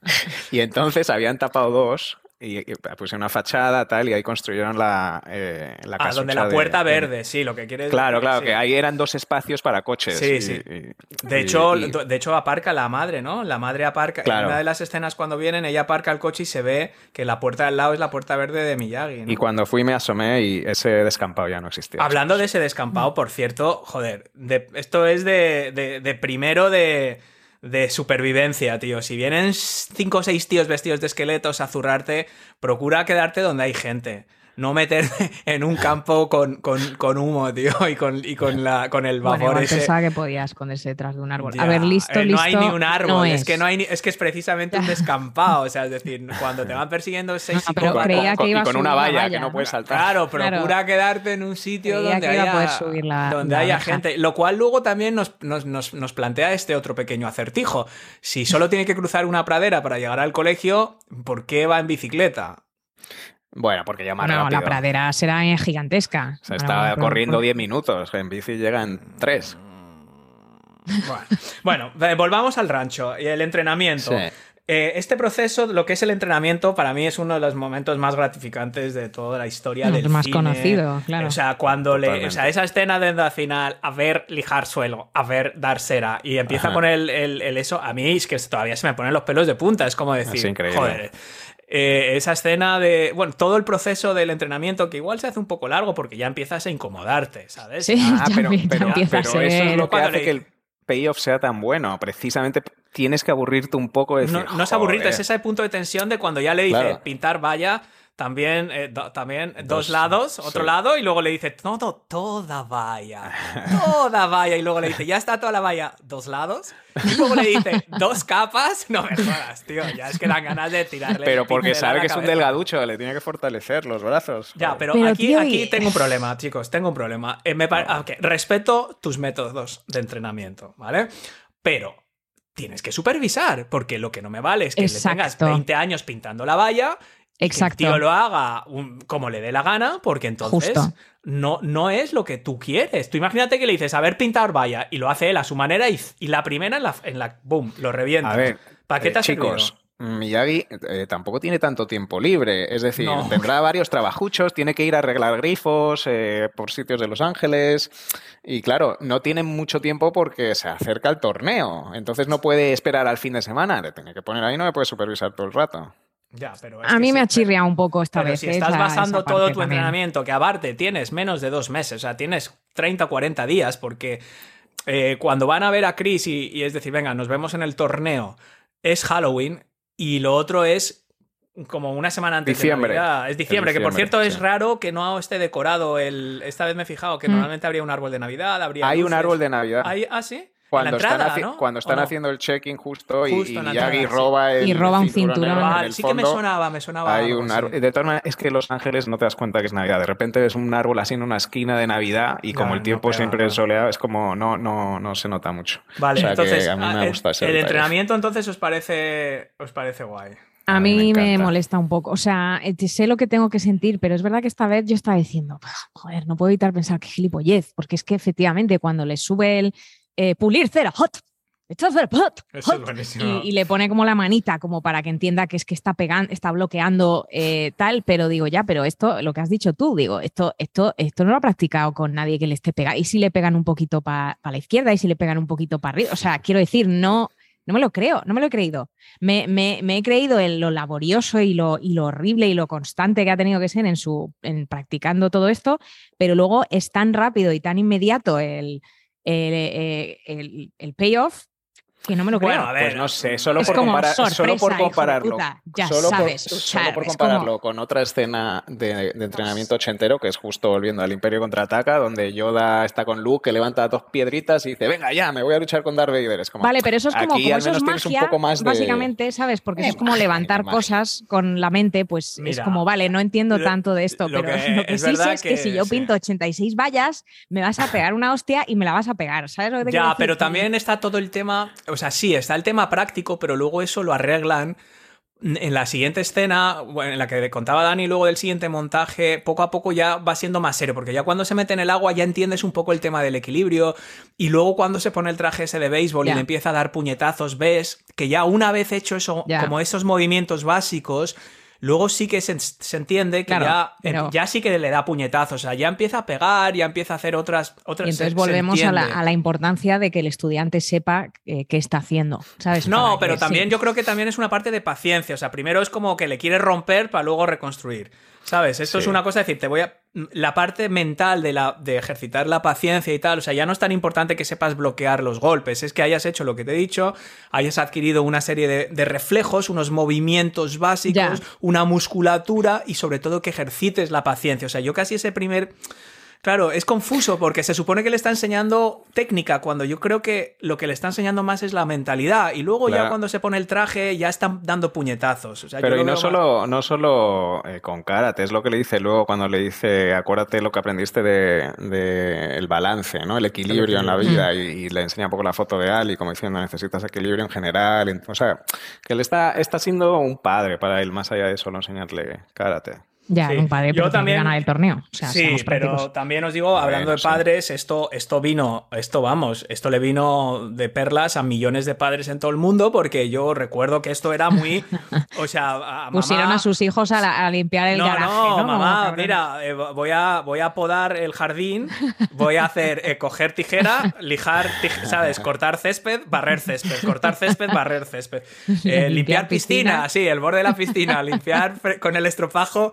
Y entonces habían tapado dos y, y pusieron una fachada tal y ahí construyeron la, eh, la Ah, donde la puerta de- verde, sí, lo que quieres Claro, claro, sí. que ahí eran dos espacios para coches. Sí, y- sí. y- De hecho, de hecho aparca la madre, ¿no? La madre aparca. Claro. En una de las escenas cuando vienen, ella aparca el coche y se ve que la puerta del lado es la puerta verde de Miyagi. ¿no? y cuando fui me asomé y ese descampado ya no existía. Hablando de ese descampado, por cierto, joder, de- esto es de, de- de primero de, de supervivencia, tío. Si vienen cinco o seis tíos vestidos de esqueletos a zurrarte, procura quedarte donde hay gente. No meterte en un campo con, con- con humo, tío, y con, y con, la, con el Bueno, vapor igual ese. pensaba que podía esconderse detrás de un árbol. Ya, A ver, listo, eh, listo. No hay ni un árbol, no es. es. que no hay ni- es que es precisamente un descampado. O sea, es decir, cuando te van persiguiendo seis No, pero creía con, y iba con una la valla, valla, que no puedes saltar. Claro, Claro. procura quedarte en un sitio Creía donde que iba a haya, poder subir la- donde la haya gente. Lo cual luego también nos, nos- nos- nos plantea este otro pequeño acertijo. Si solo tiene que cruzar una pradera para llegar al colegio, ¿por qué va en bicicleta? Bueno, porque ya más No, rápido. la pradera será gigantesca. O sea, No, está corriendo por- 10 minutos, en bici llegan 3. Bueno, bueno, eh, volvamos al rancho y el entrenamiento. Sí. eh, este proceso, lo que es el entrenamiento, para mí es uno de los momentos más gratificantes de toda la historia El del más cine. conocido, claro. O sea, cuando le, o sea, esa escena de al final, a ver lijar suelo, a ver dar cera, y empieza Ajá. con el, el- el eso, a mí es que todavía se me ponen los pelos de punta, es como decir, Es increíble. joder. Eh, esa escena de, bueno, todo el proceso del entrenamiento que igual se hace un poco largo porque ya empiezas a incomodarte, ¿sabes? Sí, Ah, ya, pero, empieza- ya pero- empieza a pero eso es ser- lo que hace que el payoff sea tan bueno. Precisamente tienes que aburrirte un poco. de No, decir, no es aburrirte, es ese punto de tensión de cuando ya le dice Claro. pintar valla, también, eh, do- también dos, Dos, lados, otro lado, y luego le dice, no, no, toda valla, toda valla, y luego le dice, ya está toda la valla, dos lados, y luego le dice, dos capas, no me jodas, tío, ya es que dan ganas de tirarle. Pero porque sabe que es un delgaducho, le tiene que fortalecer los brazos. Ya, pero, Pero, aquí, tío, aquí y- tengo un problema, chicos, tengo un problema. Eh, me pare- ah, Respeto tus métodos de entrenamiento, ¿vale? Pero tienes que supervisar, porque lo que no me vale es que le tengas Exacto. 20 años pintando la valla Exacto. que el tío lo haga un- como le dé la gana, porque entonces Justo. no, no es lo que tú quieres. Tú imagínate que le dices, a ver, pintar valla, y lo hace él a su manera, y, y la primera en la, en la boom, lo revienta. A ver, ¿Para qué eh, te ha chicos, servido? Miyagi eh, tampoco tiene tanto tiempo libre. Es decir, No. tendrá varios trabajuchos, tiene que ir a arreglar grifos eh, por sitios de Los Ángeles. Y claro, no tiene mucho tiempo porque se acerca el torneo. Entonces no puede esperar al fin de semana. Le tiene que poner ahí, no me puede supervisar todo el rato. Ya, pero es A mí sí, me ha pero- chirriado un poco esta Pero vez. si eh, estás esa- basando esa todo tu también. entrenamiento, que aparte tienes menos de dos meses, o sea, tienes 30 o 40 días, porque eh, cuando van a ver a Chris y, y es decir, venga, nos vemos en el torneo, es Halloween y lo otro es como una semana antes Diciembre. de Navidad. Es diciembre, que por diciembre, cierto es raro que no esté decorado el... Esta vez me he fijado que Mm. normalmente habría un árbol de Navidad, habría Hay un árbol de Navidad. Hay- ah, sí. Cuando, en la entrada, están, haci- ¿no? cuando ¿O están no? haciendo el check-in justo, y- Justo y, sí. roba el Y roba un cinturón. en Vale, el sí que me sonaba, me sonaba. Hay un. De todas maneras, es que Los Ángeles no te das cuenta que es Navidad. De repente ves un árbol así en una esquina de Navidad y como el no tiempo pega, siempre es soleado, es como no, no, no se nota mucho. Vale, O sea que entonces a mí me ah, el- gustado ese el, detalle. entrenamiento entonces os parece os parece guay. A A mí me molesta un poco. O sea, eh, sé lo que tengo que sentir, pero es verdad que esta vez yo estaba diciendo, joder, no puedo evitar pensar que gilipollez, porque es que efectivamente cuando le sube el eh, pulir cera, hot, esto es cera, hot, es hot, y, y le pone como la manita como para que entienda que es que está pegando, está bloqueando eh, tal, pero digo ya, pero esto, lo que has dicho tú, digo, esto, esto, esto no lo ha practicado con nadie que le esté pegando. Y si le pegan un poquito para la izquierda y si le pegan un poquito para arriba. O sea, quiero decir, no, no me lo creo, no me lo he creído. Me, me- me he creído en lo laborioso y lo, y lo horrible y lo constante que ha tenido que ser en su en practicando todo esto, pero luego es tan rápido y tan inmediato el, el, eh, el- el payoff que no me lo creo. Bueno, a ver, Pues no sé, solo Es por, como comparar- solo por compararlo. puta, ya solo sabes, por, solo por compararlo como- con otra escena de, de entrenamiento ochentero, que es justo volviendo al Imperio Contraataca, donde Yoda está con Luke, que levanta dos piedritas y dice, venga ya, me voy a luchar con Darth Vader. Es como, Vale, pero eso es como, aquí como al eso es menos tienes un magia, poco más de- básicamente, ¿sabes? Porque eso es como magia, levantar magia. cosas con la mente, pues es como, vale, no entiendo lo- tanto de esto, lo pero que lo que es sí sé es que, que si yo pinto 86 vallas, me vas a pegar una hostia y me la vas a pegar, ¿sabes lo que te quiero Ya, decir? pero también está todo el tema, o sea, sí, está el tema práctico, pero luego eso lo arreglan en la siguiente escena, bueno, en la que contaba Dani, luego del siguiente montaje, poco a poco ya va siendo más serio, porque ya cuando se mete en el agua ya entiendes un poco el tema del equilibrio, y luego cuando se pone el traje ese de béisbol y le empieza a dar puñetazos, ves que ya una vez hecho eso, como esos movimientos básicos, luego sí que se, se entiende que Claro, ya, pero- ya sí que le da puñetazos, o sea, ya empieza a pegar, ya empieza a hacer otras... otras Y entonces se volvemos a la, a la importancia de que el estudiante sepa eh, qué está haciendo, ¿sabes? No, pero también sí. yo creo que también es una parte de paciencia. O sea, primero es como que le quieres romper para luego reconstruir. ¿Sabes? Esto es una cosa de decir, te voy a. La parte mental de, la, de ejercitar la paciencia y tal. O sea, ya no es tan importante que sepas bloquear los golpes. Es que hayas hecho lo que te he dicho, hayas adquirido una serie de, de reflejos, unos movimientos básicos, Ya. una musculatura y sobre todo que ejercites la paciencia. O sea, yo casi ese primer. Claro, es confuso porque se supone que le está enseñando técnica cuando yo creo que lo que le está enseñando más es la mentalidad y luego ya cuando se pone el traje ya están dando puñetazos. O sea, yo Pero y no más- solo, no solo eh, con karate, es lo que le dice luego cuando le dice, acuérdate lo que aprendiste de, de el balance, ¿no? El equilibrio en la vida y, y le enseña un poco la foto de Ali como diciendo necesitas equilibrio en general. O sea, que él está, está siendo un padre para él más allá de solo enseñarle karate. Ya, Sí. un padre Yo pero también- ganar el torneo. O sea, sí, pero también os digo, hablando de sí. padres, esto, esto vino, esto vamos, esto le vino de perlas a millones de padres en todo el mundo, porque yo recuerdo que esto era muy, o sea, a, a Pusieron mamá- a sus hijos a, la- a limpiar el no, garaje. no, No, mamá, mira, eh, voy, a, voy a podar el jardín, voy a hacer eh, coger tijera, lijar, ¿sabes? Cortar césped, barrer césped, cortar césped, barrer césped. Eh, limpiar, Limpiar piscina, piscina. sí, el borde de la piscina, limpiar con el estropajo.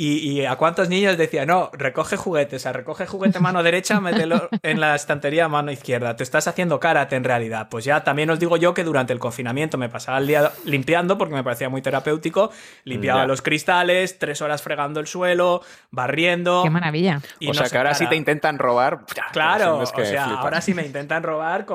Y, y a cuántos niños decía, no, recoge juguetes, o sea, recoge juguete mano derecha, mételo en la estantería mano izquierda. Te estás haciendo karate en realidad. Pues ya también os digo yo que durante el confinamiento me pasaba el día limpiando porque me parecía muy terapéutico. Limpiaba Ya. los cristales, tres horas fregando el suelo, barriendo. Qué maravilla. y o no sea que ahora sí cara. te intentan robar. ya, Claro, es que o sea, ahora si me intentan robar,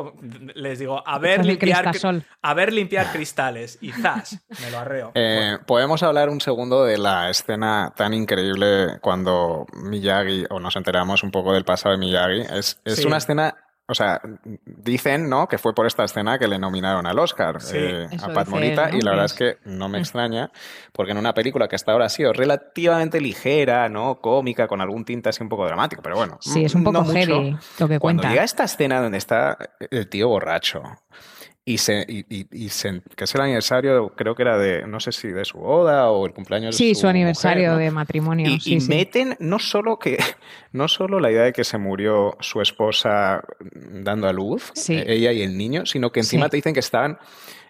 les digo, a ver limpiar, cristasol. a ver limpiar cristales y zas, me lo arreo. Eh, Podemos hablar un segundo de la escena tan increíble cuando Miyagi, o nos enteramos un poco del pasado de Miyagi. Es, es Sí. una escena, o sea, dicen, ¿no? Que fue por esta escena que le nominaron al Oscar Sí. eh, a Pat Morita, él, ¿no? y la verdad es que no me extraña, porque en una película que hasta ahora ha sido relativamente ligera, ¿no? Cómica, con algún tinte así un poco dramático, pero bueno. Sí, es un poco no mucho. heavy lo que Cuando cuenta. llega esta escena donde está el tío borracho y se, y, y- y se- que es el aniversario, creo que era de, no sé si de su boda o el cumpleaños de Sí, su, su aniversario mujer, ¿no? de matrimonio. Y, sí, y sí. meten no solo que no solo la idea de que se murió su esposa dando a luz, Sí. eh, ella y el niño, sino que encima Sí. te dicen que estaban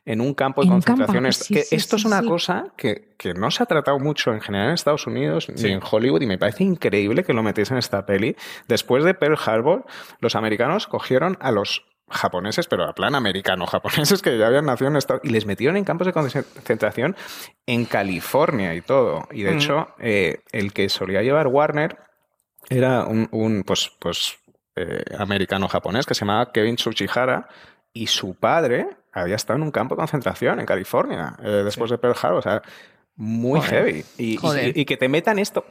en un campo de En campo. Esto- sí, que sí, esto es sí, una sí. cosa que, que no se ha tratado mucho en general en Estados Unidos Sí. ni en Hollywood y me parece increíble que lo metéis en esta peli. Después de Pearl Harbor, los americanos cogieron a los japoneses, pero a plan americano, japoneses que ya habían nacido en Estados y les metieron en campos de concentración en California y todo. Y de Mm. hecho, eh, el que solía llevar Warner era un, un, pues, pues eh, americano-japonés que se llamaba Kevin Tsuchihara y su padre había estado en un campo de concentración en California eh, después de Pearl Harbor. O sea, muy Joder. heavy. Y, y- Joder. y que te metan esto.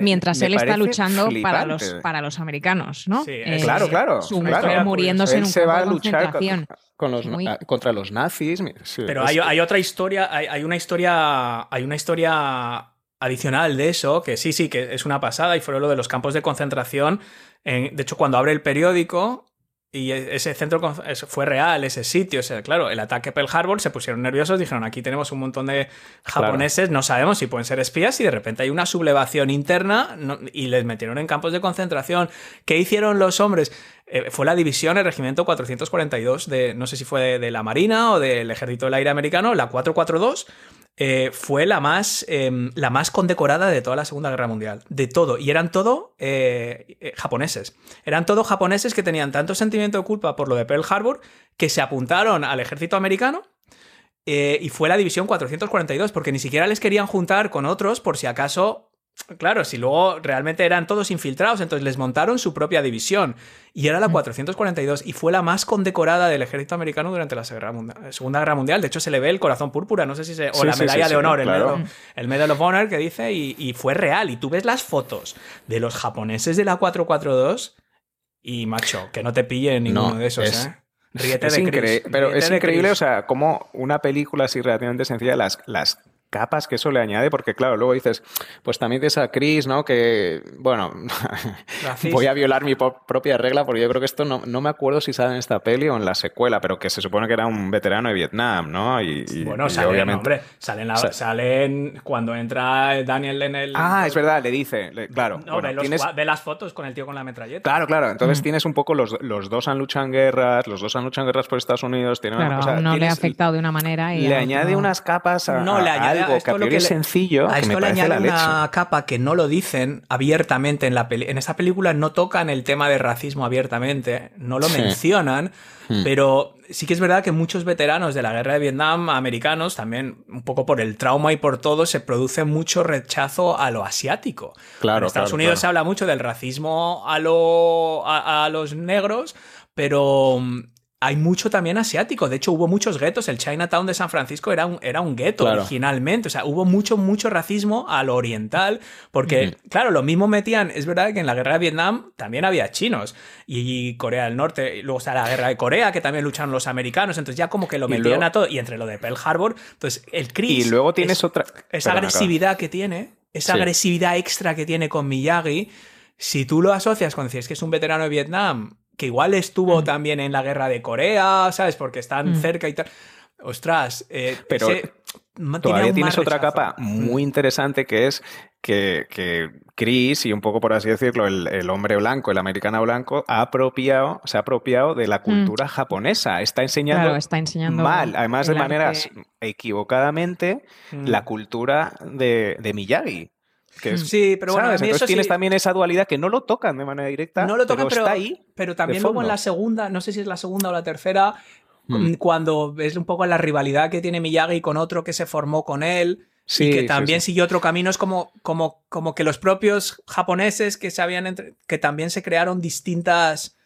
Mientras Me él está luchando para los, para los americanos, ¿no? Sí, Eh, Claro, claro. Su claro. mujer muriéndose en un se campo va a de luchar con, concentración. con los, Muy- contra los nazis. Sí, Pero hay, que- hay otra historia, hay, hay una historia, hay una historia adicional de eso, que sí, sí, que es una pasada, y fue lo de los campos de concentración. En- de hecho, cuando abre el periódico, y e- ese centro fue real, ese sitio, claro, el ataque Pearl Harbor, se pusieron nerviosos, dijeron, aquí tenemos un montón de japoneses, no sabemos si pueden ser espías, y de repente hay una sublevación interna no- y les metieron en campos de concentración. ¿Qué hicieron los hombres? Eh, fue la división, el regimiento 442 de, no sé si fue de, de la Marina o del Ejército del Aire Americano, la 442, eh, fue la más, eh, la más condecorada de toda la Segunda Guerra Mundial. De todo. Y eran todo eh, eh, japoneses. Eran todos japoneses que tenían tanto sentimiento de culpa por lo de Pearl Harbor que se apuntaron al ejército americano. eh, y fue la división 442, porque ni siquiera les querían juntar con otros por si acaso. Claro, si luego realmente eran todos infiltrados, entonces les montaron su propia división. Y era la 442 y fue la más condecorada del ejército americano durante la Segunda Guerra- Segunda Guerra Mundial. De hecho, se le ve el corazón púrpura, no sé si se. O Sí, la medalla sí, de honor, el. Medal, el Medal of Honor que dice, y, y fue real. Y tú ves las fotos de los japoneses de la 442 y, macho, que no te pille ninguno No, de esos, es- ¿eh? Ríete Es de increíble, Chris, pero ríete es increíble, Chris. o sea, como una película así relativamente sencilla, las, las capas que eso le añade, porque claro, luego dices, pues también tienes a Chris, ¿no? Que, bueno, voy a violar mi propia regla, porque yo creo que esto no, no me acuerdo si sale en esta peli o en la secuela, pero que se supone que era un veterano de Vietnam, ¿no? Y, y- Bueno, y obviamente... hombre, salen, la- Sa- salen cuando entra Daniel en el... Ah, es verdad, le dice, le- claro. No, bueno, ve, los tienes- ve las fotos con el tío con la metralleta. Claro, claro. Mm. Entonces tienes un poco los, los dos han luchado en guerras, los dos han luchado en guerras por Estados Unidos. Tienen, Claro, o sea, a uno le ha tienes- afectado de una manera y Le añade unas capas a, No, le añade- algo que esto a priori que es sencillo, A que esto me le la añade leche. una capa que no lo dicen abiertamente en la peli. En esa película no tocan el tema de racismo abiertamente, no lo Sí. mencionan, Hmm. pero sí que es verdad que muchos veteranos de la guerra de Vietnam, americanos, también un poco por el trauma y por todo, se produce mucho rechazo a lo asiático. Claro, en Estados claro, Unidos claro. se habla mucho del racismo a, lo, a, a los negros, pero hay mucho también asiático. De hecho, hubo muchos guetos. El Chinatown de San Francisco era un, era un gueto Claro. originalmente. O sea, hubo mucho, mucho racismo a lo oriental. Porque, claro, lo mismo metían. Es verdad que en la guerra de Vietnam también había chinos y Corea del Norte. Y luego está la guerra de Corea, que también lucharon los americanos. Entonces, ya como que lo metían luego- a todo. Y entre lo de Pearl Harbor, entonces el Chris. Y luego tienes es- otra. esa agresividad que tiene esa Sí. agresividad extra que tiene con Miyagi, si tú lo asocias con decir "Es que es un veterano de Vietnam, que igual estuvo Mm. también en la guerra de Corea, ¿sabes? Porque están Mm. cerca y tal. Ostras, eh, Pero ese- Todavía tienes otra capa muy interesante que es que, que Chris y un poco por así decirlo, el, el hombre blanco, el americano blanco, ha apropiado, se ha apropiado de la cultura japonesa. Está enseñando, Mm. Claro, está enseñando mal, además de el manera arte. equivocadamente, Mm. la cultura de, de Miyagi. Que es, Sí, pero bueno, ¿sabes? a mí Entonces eso tienes sí- también esa dualidad que no lo tocan de manera directa, No lo tocan, pero, pero, está ahí. pero también luego en la segunda, no sé si es la segunda o la tercera, Hmm. cuando ves un poco la rivalidad que tiene Miyagi con otro que se formó con él Sí, y que sí, también sí. siguió otro camino, es como, como, como que los propios japoneses que se habían entre- que también se crearon distintas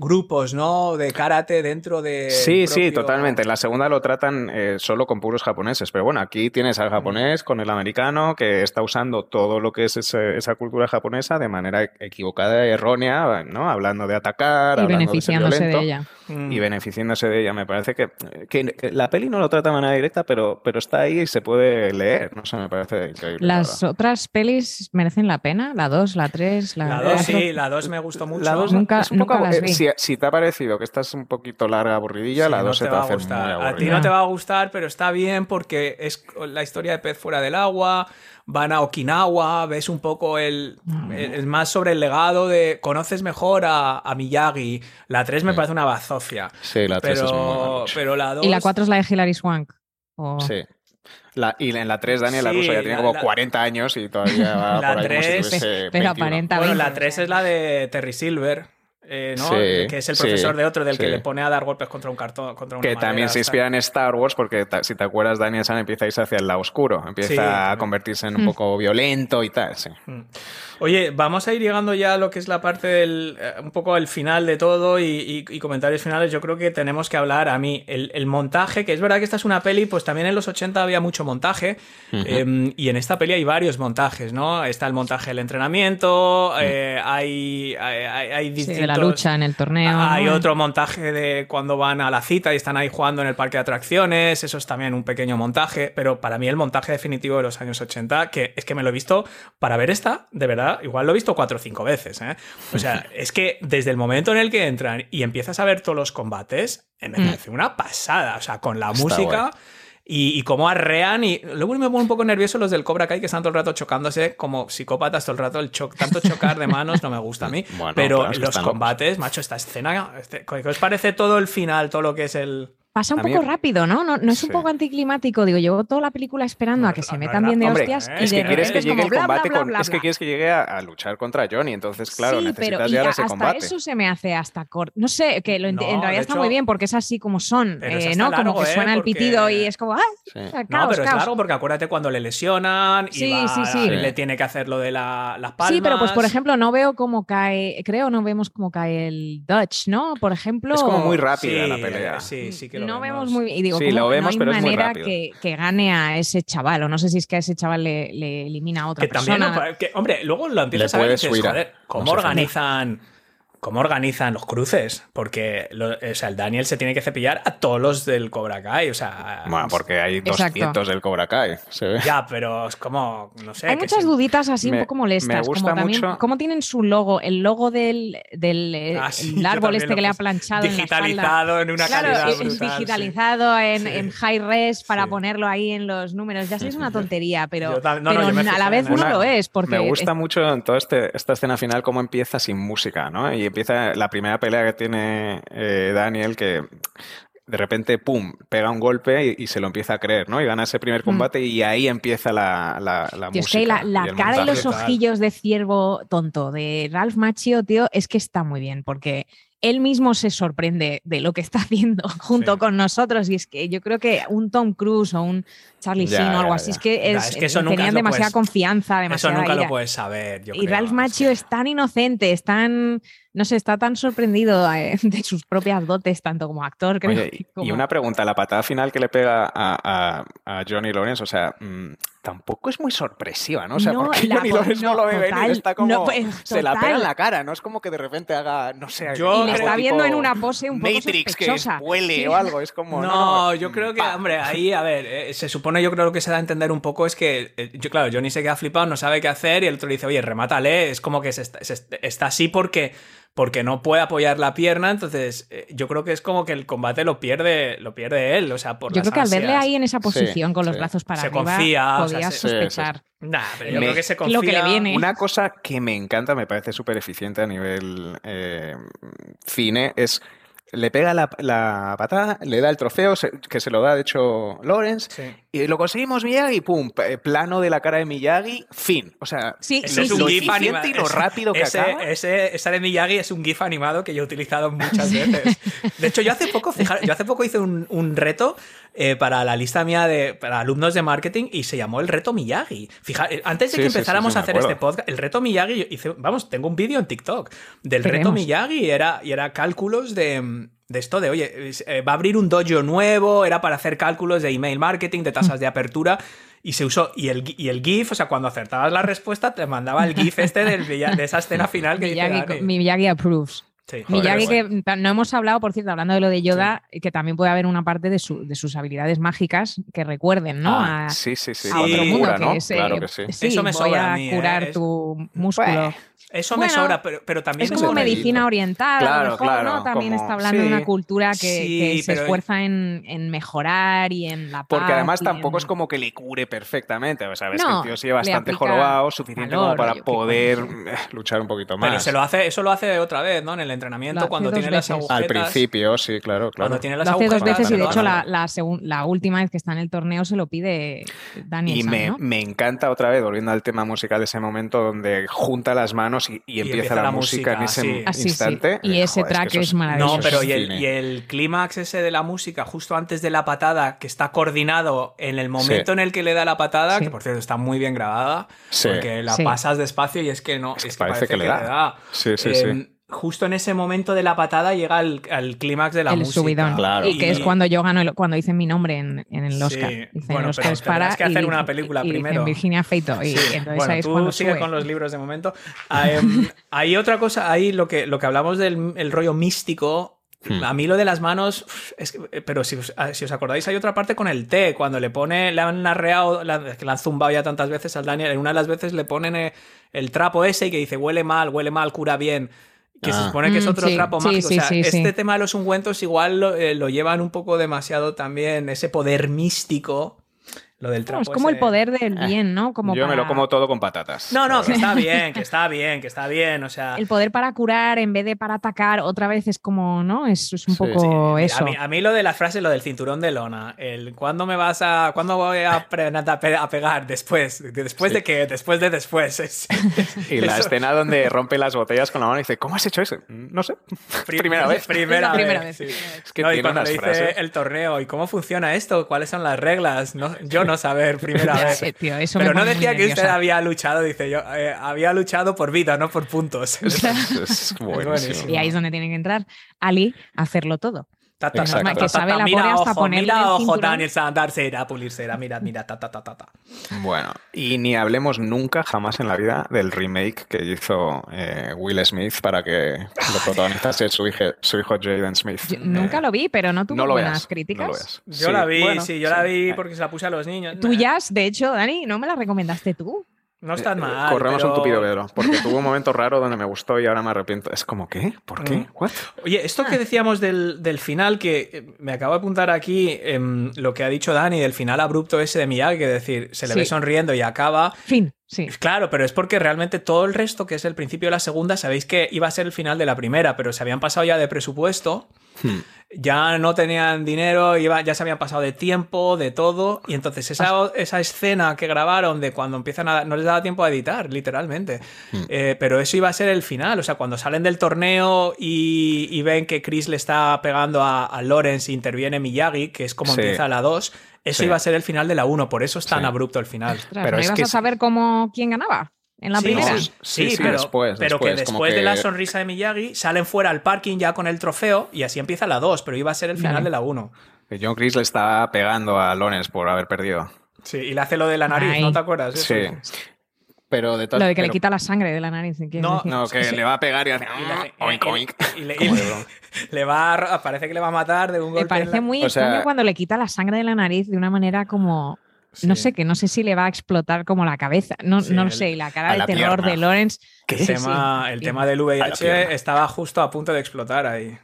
grupos, ¿no? De karate dentro de. Sí, sí, totalmente. En la segunda lo tratan eh, solo con puros japoneses, pero bueno, aquí tienes al japonés con el americano que está usando todo lo que es ese- esa cultura japonesa de manera equivocada y errónea, ¿no? Hablando de atacar, y hablando beneficiándose de, de ser violento ella. Mm. Y beneficiándose de ella. Me parece que, que- que la peli no lo trata de manera directa, pero, pero está ahí y se puede leer. No sé, me parece increíble. la Las otras pelis merecen la pena, la 2, la 3, la, La 2, cuatro? sí, la 2 me gustó mucho. La dos Nunca- es un poco nunca las vi. Si, si te ha parecido que esta es un poquito larga, aburridilla, Sí, la no 2 se te va a gustar. muy A ti no te va a gustar, pero está bien porque es la historia de pez fuera del agua. Van a Okinawa, ves un poco el, el- el más sobre el legado de. Conoces mejor a, a Miyagi. La 3 me Sí. parece una bazofia. Sí, la 3 es muy Pero, pero la 2. Y la 4 es la de Hilary Swank. O- Sí. La, y en la 3, Daniel Sí, Laruso ya tiene la- como la- 40 años y todavía va La por ahí como si tres- tuviese pero 21. aparenta Bueno, 20, la o 3 sea. es la de Terry Silver. Eh, ¿no? Sí, que es el sí, profesor de otro del que le pone a dar golpes contra un cartón contra una Que madera, también se inspira en Star Wars porque si te acuerdas, Daniel San empieza a irse hacia el lado oscuro, empieza a convertirse en un Mm. poco violento y tal. Oye, vamos a ir llegando ya a lo que es la parte del. eh, un poco al final de todo y, y- y comentarios finales. Yo creo que tenemos que hablar a mí. El, el montaje, que es verdad que esta es una peli, pues también en los 80 había mucho montaje. eh, y en esta peli hay varios montajes, ¿no? Está el montaje del entrenamiento, eh, hay, hay, hay- hay Sí, distintos. de la lucha en el torneo. Hay ¿no? otro montaje de cuando van a la cita y están ahí jugando en el parque de atracciones, eso es también un pequeño montaje, pero para mí el montaje definitivo de los años 80, que es que me lo he visto para ver esta, de verdad, igual lo he visto cuatro o cinco veces. ¿eh? O sea, es que desde el momento en el que entran y empiezas a ver todos los combates, eh, me Mm. parece una pasada, o sea, con la Está música... guay. Y, y cómo arrean y luego me pone un poco nervioso los del Cobra Kai que están todo el rato chocándose como psicópatas todo el rato el cho- tanto chocar de manos no me gusta a mí Bueno, pero claro, los combates macho esta escena este- ¿qué os parece todo el final todo lo que es el Pasa un A mí- poco rápido, ¿no? ¿No, no es un Sí. poco anticlimático? Digo, llevo toda la película esperando No, a que se no metan bien de Hombre, hostias. eh, y Es de que quieres que es llegue como el combate bla, con- bla, es que quieres que llegue a, a luchar contra Johnny, entonces claro, sí, necesitas pero llegar a a- ese hasta combate. eso se me hace hasta corto. No sé, que lo en realidad está hecho- muy bien porque es así como son, eh, ¿no? largo, como que ¿eh? suena el Porque- pitido y es como ¡ah! Sí. O sea, no caos, pero es largo porque acuérdate cuando le lesionan y le tiene que hacer lo de la, las palmas Sí, pero pues por ejemplo no veo cómo cae, creo no vemos cómo cae el Dutch, ¿no? Por ejemplo. Es como muy rápida la pelea. sí sí que lo no vemos vemos muy y digo Sí, ¿cómo lo vemos, no hay pero es muy manera rápido. que, que gane a ese chaval o no sé si es que a ese chaval le, le elimina a otra que también persona. que, hombre luego lo empiezas a ver y dices, joder cómo no organizan cómo organizan los cruces porque lo- o sea el Daniel se tiene que cepillar a todos los del Cobra Kai o sea Bueno, porque hay Exacto. 200 del Cobra Kai. Se ve. ya pero es como no sé Hay que muchas duditas así Me- un poco me molestas, gusta como también mucho- cómo tienen su logo, el logo del, del eh, Ah, sí, el yo árbol este que le ha planchado en la espalda. digitalizado en una Claro, calidad es brutal, sí. digitalizado en, Sí. en high res para Sí. ponerlo ahí en los números. Ya sé, es una tontería, pero, no, pero a la en vez no lo es. Porque me gusta mucho en toda este- esta escena final cómo empieza sin música, ¿no? Y empieza la primera pelea que tiene eh, Daniel que de repente, pum, pega un golpe y, y se lo empieza a creer, ¿no? Y gana ese primer combate y ahí empieza la, la, la Mm. Tío, es música. que la, la y el cara y los tal. ojillos de ciervo tonto de Ralph Macchio, tío, es que está muy bien, porque él mismo se sorprende de lo que está haciendo junto Sí. con nosotros. Y es que yo creo que un Tom Cruise o un Charlie Ya, Sheen o algo ya, así, ya. es que, es- es que eso nunca tenían demasiada puedes- confianza, eso demasiada nunca ira. lo puedes saber yo Y creo, Ralph Macchio que- es tan inocente, es tan no sé, está tan sorprendido eh, de sus propias dotes, tanto como actor, creo. Oye, que y como- una pregunta, la patada final que le pega a, a- a Johnny Lawrence, o sea, mm, tampoco es muy sorpresiva, ¿no? O sea, No, porque la Johnny Lawrence no, no, lo ve venir, total, está como... no, pues, se la pega en la cara, no es como que de repente haga, no sé... Yo y le está viendo en una pose un poco Matrix, que sospechosa. vuele Sí. o algo, es como... No, No, no, yo creo que, pa. hombre, ahí, a ver, eh, se supone, yo creo lo que se da a entender un poco es que, eh, yo, claro, Johnny se queda flipado, no sabe qué hacer, y el otro le dice, oye, remátale, es como que se está, se está así porque, porque no puede apoyar la pierna, entonces eh, yo creo que es como que el combate lo pierde, lo pierde él, o sea, por Yo las creo que al verle ahí en esa Sí, posición con los sí. brazos para Se arriba, confía, o sea, podías sospechar. Nah, pero yo Me- creo que se Lo que le confía... viene. Una cosa que me encanta, me parece súper eficiente a nivel eh, cine, es le pega la, la patada, le da el trofeo, se- que se lo da de hecho Lawrence, Sí. Y lo conseguimos Miyagi, pum, plano de la cara de Miyagi, fin. O sea, Sí, Ese sí, es un sí. GIF eficiente anima- y lo rápido que ese, acaba. Ese, esa de Miyagi es un GIF animado que yo he utilizado muchas veces. De hecho, yo hace poco, fijar, yo hace poco hice un, un reto eh, para la lista mía de para alumnos de marketing y se llamó el reto Miyagi. Fija, eh, antes de Sí, que sí, sí, empezáramos sí, a hacer este podcast, el reto Miyagi, yo hice, vamos, tengo un vídeo en TikTok del reto. Miyagi y era, y era cálculos de, de esto de, oye, eh, va a abrir un dojo nuevo, era para hacer cálculos de email marketing, de tasas de apertura. Y se usó, y el, y el GIF, o sea, cuando acertabas la respuesta, te mandaba el GIF este del de esa escena final que dice Miyagi, Dani. Miyagi approves. Sí, joder, Miyagi, bueno. que no hemos hablado, por cierto, hablando de lo de Yoda, que también puede haber una parte de, su- de sus habilidades mágicas que recuerden, ¿no? Ah, a, sí, sí, sí. a otro Sí. mundo, cura, que ¿no? es, eh, Claro que sí. sí, Eso me voy sobra a a mí, ¿eh? curar Es- tu músculo. Bueno, Eso me Bueno, sobra, pero, pero también Es como medicina oriental, a Claro, lo mejor, claro, ¿no? También como- está hablando de una cultura que, Sí, que se esfuerza en, en mejorar y en la paz. Porque además tampoco en- es como que le cure perfectamente. O sea, ves No, que el tío sigue bastante jorobado, suficiente valor, como para poder eh, luchar un poquito más. Pero se lo hace, eso lo hace otra vez, ¿no? En el entrenamiento, Lo cuando tiene las agujetas. Al principio, sí, claro, claro. Cuando tiene las Lo hace dos veces y de hecho la, la, la última vez que está en el torneo se lo pide Daniel Y San, me, ¿no? me encanta otra vez, volviendo al tema musical de ese momento donde junta las manos y, y empieza, la, música, en ese sí. Ah, sí, sí. instante. Y ese Joder, track que es maravilloso. No, pero y el, el clímax ese de la música, justo antes de la patada, que está coordinado en el momento Sí. en el que le da la patada, Sí. que por cierto está muy bien grabada, Sí. porque la Sí. pasas despacio y es que no, es que parece que le da. Sí, sí, sí. Justo en ese momento de la patada llega al, al clímax de la el música. subidón. Claro. Y que es cuando yo gano, el- cuando hice mi nombre en, en el Sí. Oscar. Hice en Bueno, el Oscar pero es para que hacer y- una película y primero. En Virginia Feito. Y Sí. entonces Bueno, ahí es tú cuando sigue sube. con los libros de momento. Em, hay otra cosa, ahí lo que, lo que hablamos del el rollo místico. Hmm. A mí lo de las manos, es que- pero si os, ah, si os acordáis, hay otra parte con el té, cuando le pone, le han arreado, la- que le han zumbado ya tantas veces al Daniel, en una de las veces le ponen eh, el trapo ese y que dice huele mal, huele mal, cura bien. Que se Ah. supone que es Mm, otro sí, trapo sí, mágico. sí, o sea, sí, este sí. tema de los ungüentos igual lo, eh, lo llevan un poco demasiado también, ese poder místico. Lo del No, trapo. es como el ese. poder del bien, ¿no? Como Yo me lo para- como todo con patatas. No, no, que está bien, que está bien, que está bien. O sea, El poder para curar en vez de para atacar, otra vez es como, ¿no? Es, es un Sí. poco Mira, eso. A mí, a mí lo de las frases, lo del cinturón de lona, el ¿cuándo me vas a, cuándo voy a, pre- a pe- a pegar? Después, después de que, después de después. Es- Y la eso- escena donde rompe las botellas con la mano y dice, ¿cómo has hecho eso? "Mm, No sé. Pri- Primera vez. Primera, Es primera vez. vez, sí. Es que No, y tiene cuando unas le dice frases. el torneo, ¿y cómo funciona esto? ¿Cuáles son las reglas? No, yo no saber, primera vez. Tío, eso me Pero no decía que usted había luchado, dice yo, eh, había luchado por vida, no por puntos. Es, es buenísimo. buenísimo. Y ahí es donde tiene que entrar Ali a hacerlo todo. Ta, ta, Que sabe ta, la mira hasta ojo, mira el ojo. Daniel Sandar, cera, pulir cera, mira, mira, ta, ta, ta, ta, ta. Bueno, y ni hablemos nunca, jamás en la vida, del remake que hizo eh, Will Smith para que lo protagonizase su hijo, su hijo Jaden Smith. Yo Eh, nunca lo vi, pero no tuvo no lo buenas veas, críticas. no lo veas. Yo Sí, la vi, bueno, sí, yo la vi Eh, porque se la puse a los niños. Tuyas, de hecho, Dani, ¿no me la recomendaste tú? No están Eh, mal. Corremos pero- un tupido velo, porque tuvo un momento raro donde me gustó y ahora me arrepiento. Es como, ¿qué? ¿Por qué? Mm. ¿What? Oye, esto Ah. que decíamos del, del final, que eh, me acabo de apuntar aquí, em, lo que ha dicho Dani, del final abrupto ese de Miyagi, que decir, se le Sí. ve sonriendo y acaba. Fin, sí. Claro, pero es porque realmente todo el resto, que es el principio de la segunda, sabéis que iba a ser el final de la primera, pero se habían pasado ya de presupuesto, Hmm. ya no tenían dinero, iba, ya se habían pasado de tiempo, de todo, y entonces esa, esa escena que grabaron de cuando empiezan a... no les daba tiempo a editar, literalmente. Hmm. Eh, pero eso iba a ser el final, o sea, cuando salen del torneo y, y ven que Chris le está pegando a, a Lawrence e interviene Miyagi, que es como Sí. empieza la 2, eso Sí. iba a ser el final de la 1, por eso es tan Sí. abrupto el final. Ostras, Pero ¿no es ibas que a saber cómo, quién ganaba? En la sí, primera. Sí, Sí, sí, pero, después, pero que después, de que- la sonrisa de Miyagi salen fuera al parking ya con el trofeo y así empieza la 2, pero iba a ser el final de la 1. Que John Chris le está pegando a Lawrence por haber perdido. Sí, y le hace lo de la nariz, Ay. ¿no te acuerdas? Eso. Sí. Pero de Lo de que le quita la sangre de la nariz. ¿quieres No, decir? No, que le va a pegar y hace. Hace- oink, oink. y le- y va a- parece que le va a matar de un golpe. Me parece la- muy O sea- extraño cuando le quita la sangre de la nariz de una manera como. No sé, que no sé si le va a explotar como la cabeza. No, Sí, no lo sé. Y la cara de la terror pierna. de Lawrence. El, tema, el tema del VIH estaba justo a punto de explotar ahí.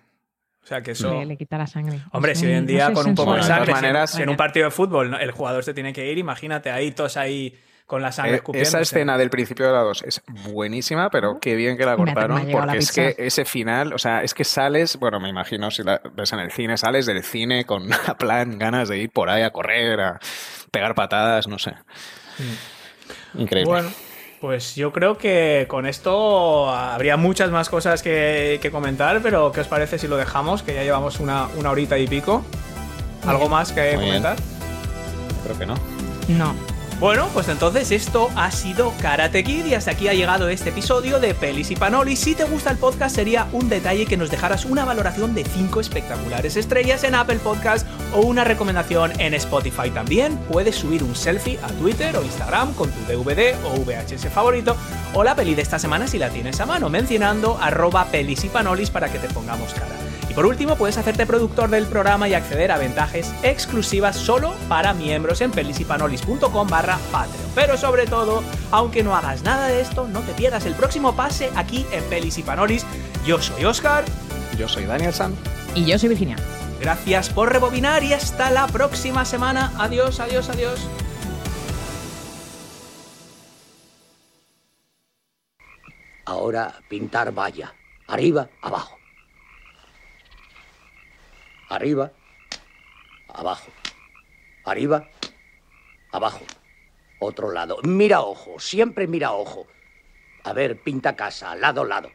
O sea que eso. Le, le quita la sangre. Hombre, si hoy en no día sé, con un poco de sangre, todas si en- maneras- en un partido de fútbol el jugador se tiene que ir, imagínate ahí todos ahí con la sangre Eh. Esa escena del principio de la 2 es buenísima, pero qué bien que la cortaron, porque la es que ese final, o sea, es que sales, bueno, me imagino si la ves en el cine, sales del cine con a plan ganas de ir por ahí a correr, a pegar patadas, no sé. Increíble. Bueno, pues yo creo que con esto habría muchas más cosas que, que comentar, pero ¿qué os parece si lo dejamos? Que ya llevamos una, una horita y pico. ¿Algo más que Muy bien. comentar? Creo que no. No. Bueno, pues entonces esto ha sido Karate Kid y hasta aquí ha llegado este episodio de Pelis y Panolis. Si te gusta el podcast sería un detalle que nos dejaras una valoración de 5 espectaculares estrellas en Apple Podcast o una recomendación en Spotify. También puedes subir un selfie a Twitter o Instagram con tu DVD o VHS favorito o la peli de esta semana si la tienes a mano, mencionando arroba pelis y panolis para que te pongamos cara. Y por último, puedes hacerte productor del programa y acceder a ventajas exclusivas solo para miembros en pelisipanolis.com barra Patreon. Pero sobre todo, aunque no hagas nada de esto, no te pierdas el próximo pase aquí en Pelis y Panolis. Yo soy Oscar, Yo soy Daniel San. Y yo soy Virginia. gracias por rebobinar y hasta la próxima semana. Adiós, adiós, adiós. Ahora pintar valla. Arriba, abajo. Arriba, abajo. Arriba, abajo. Otro lado. Mira ojo, siempre mira ojo. A ver, pinta casa, lado, lado.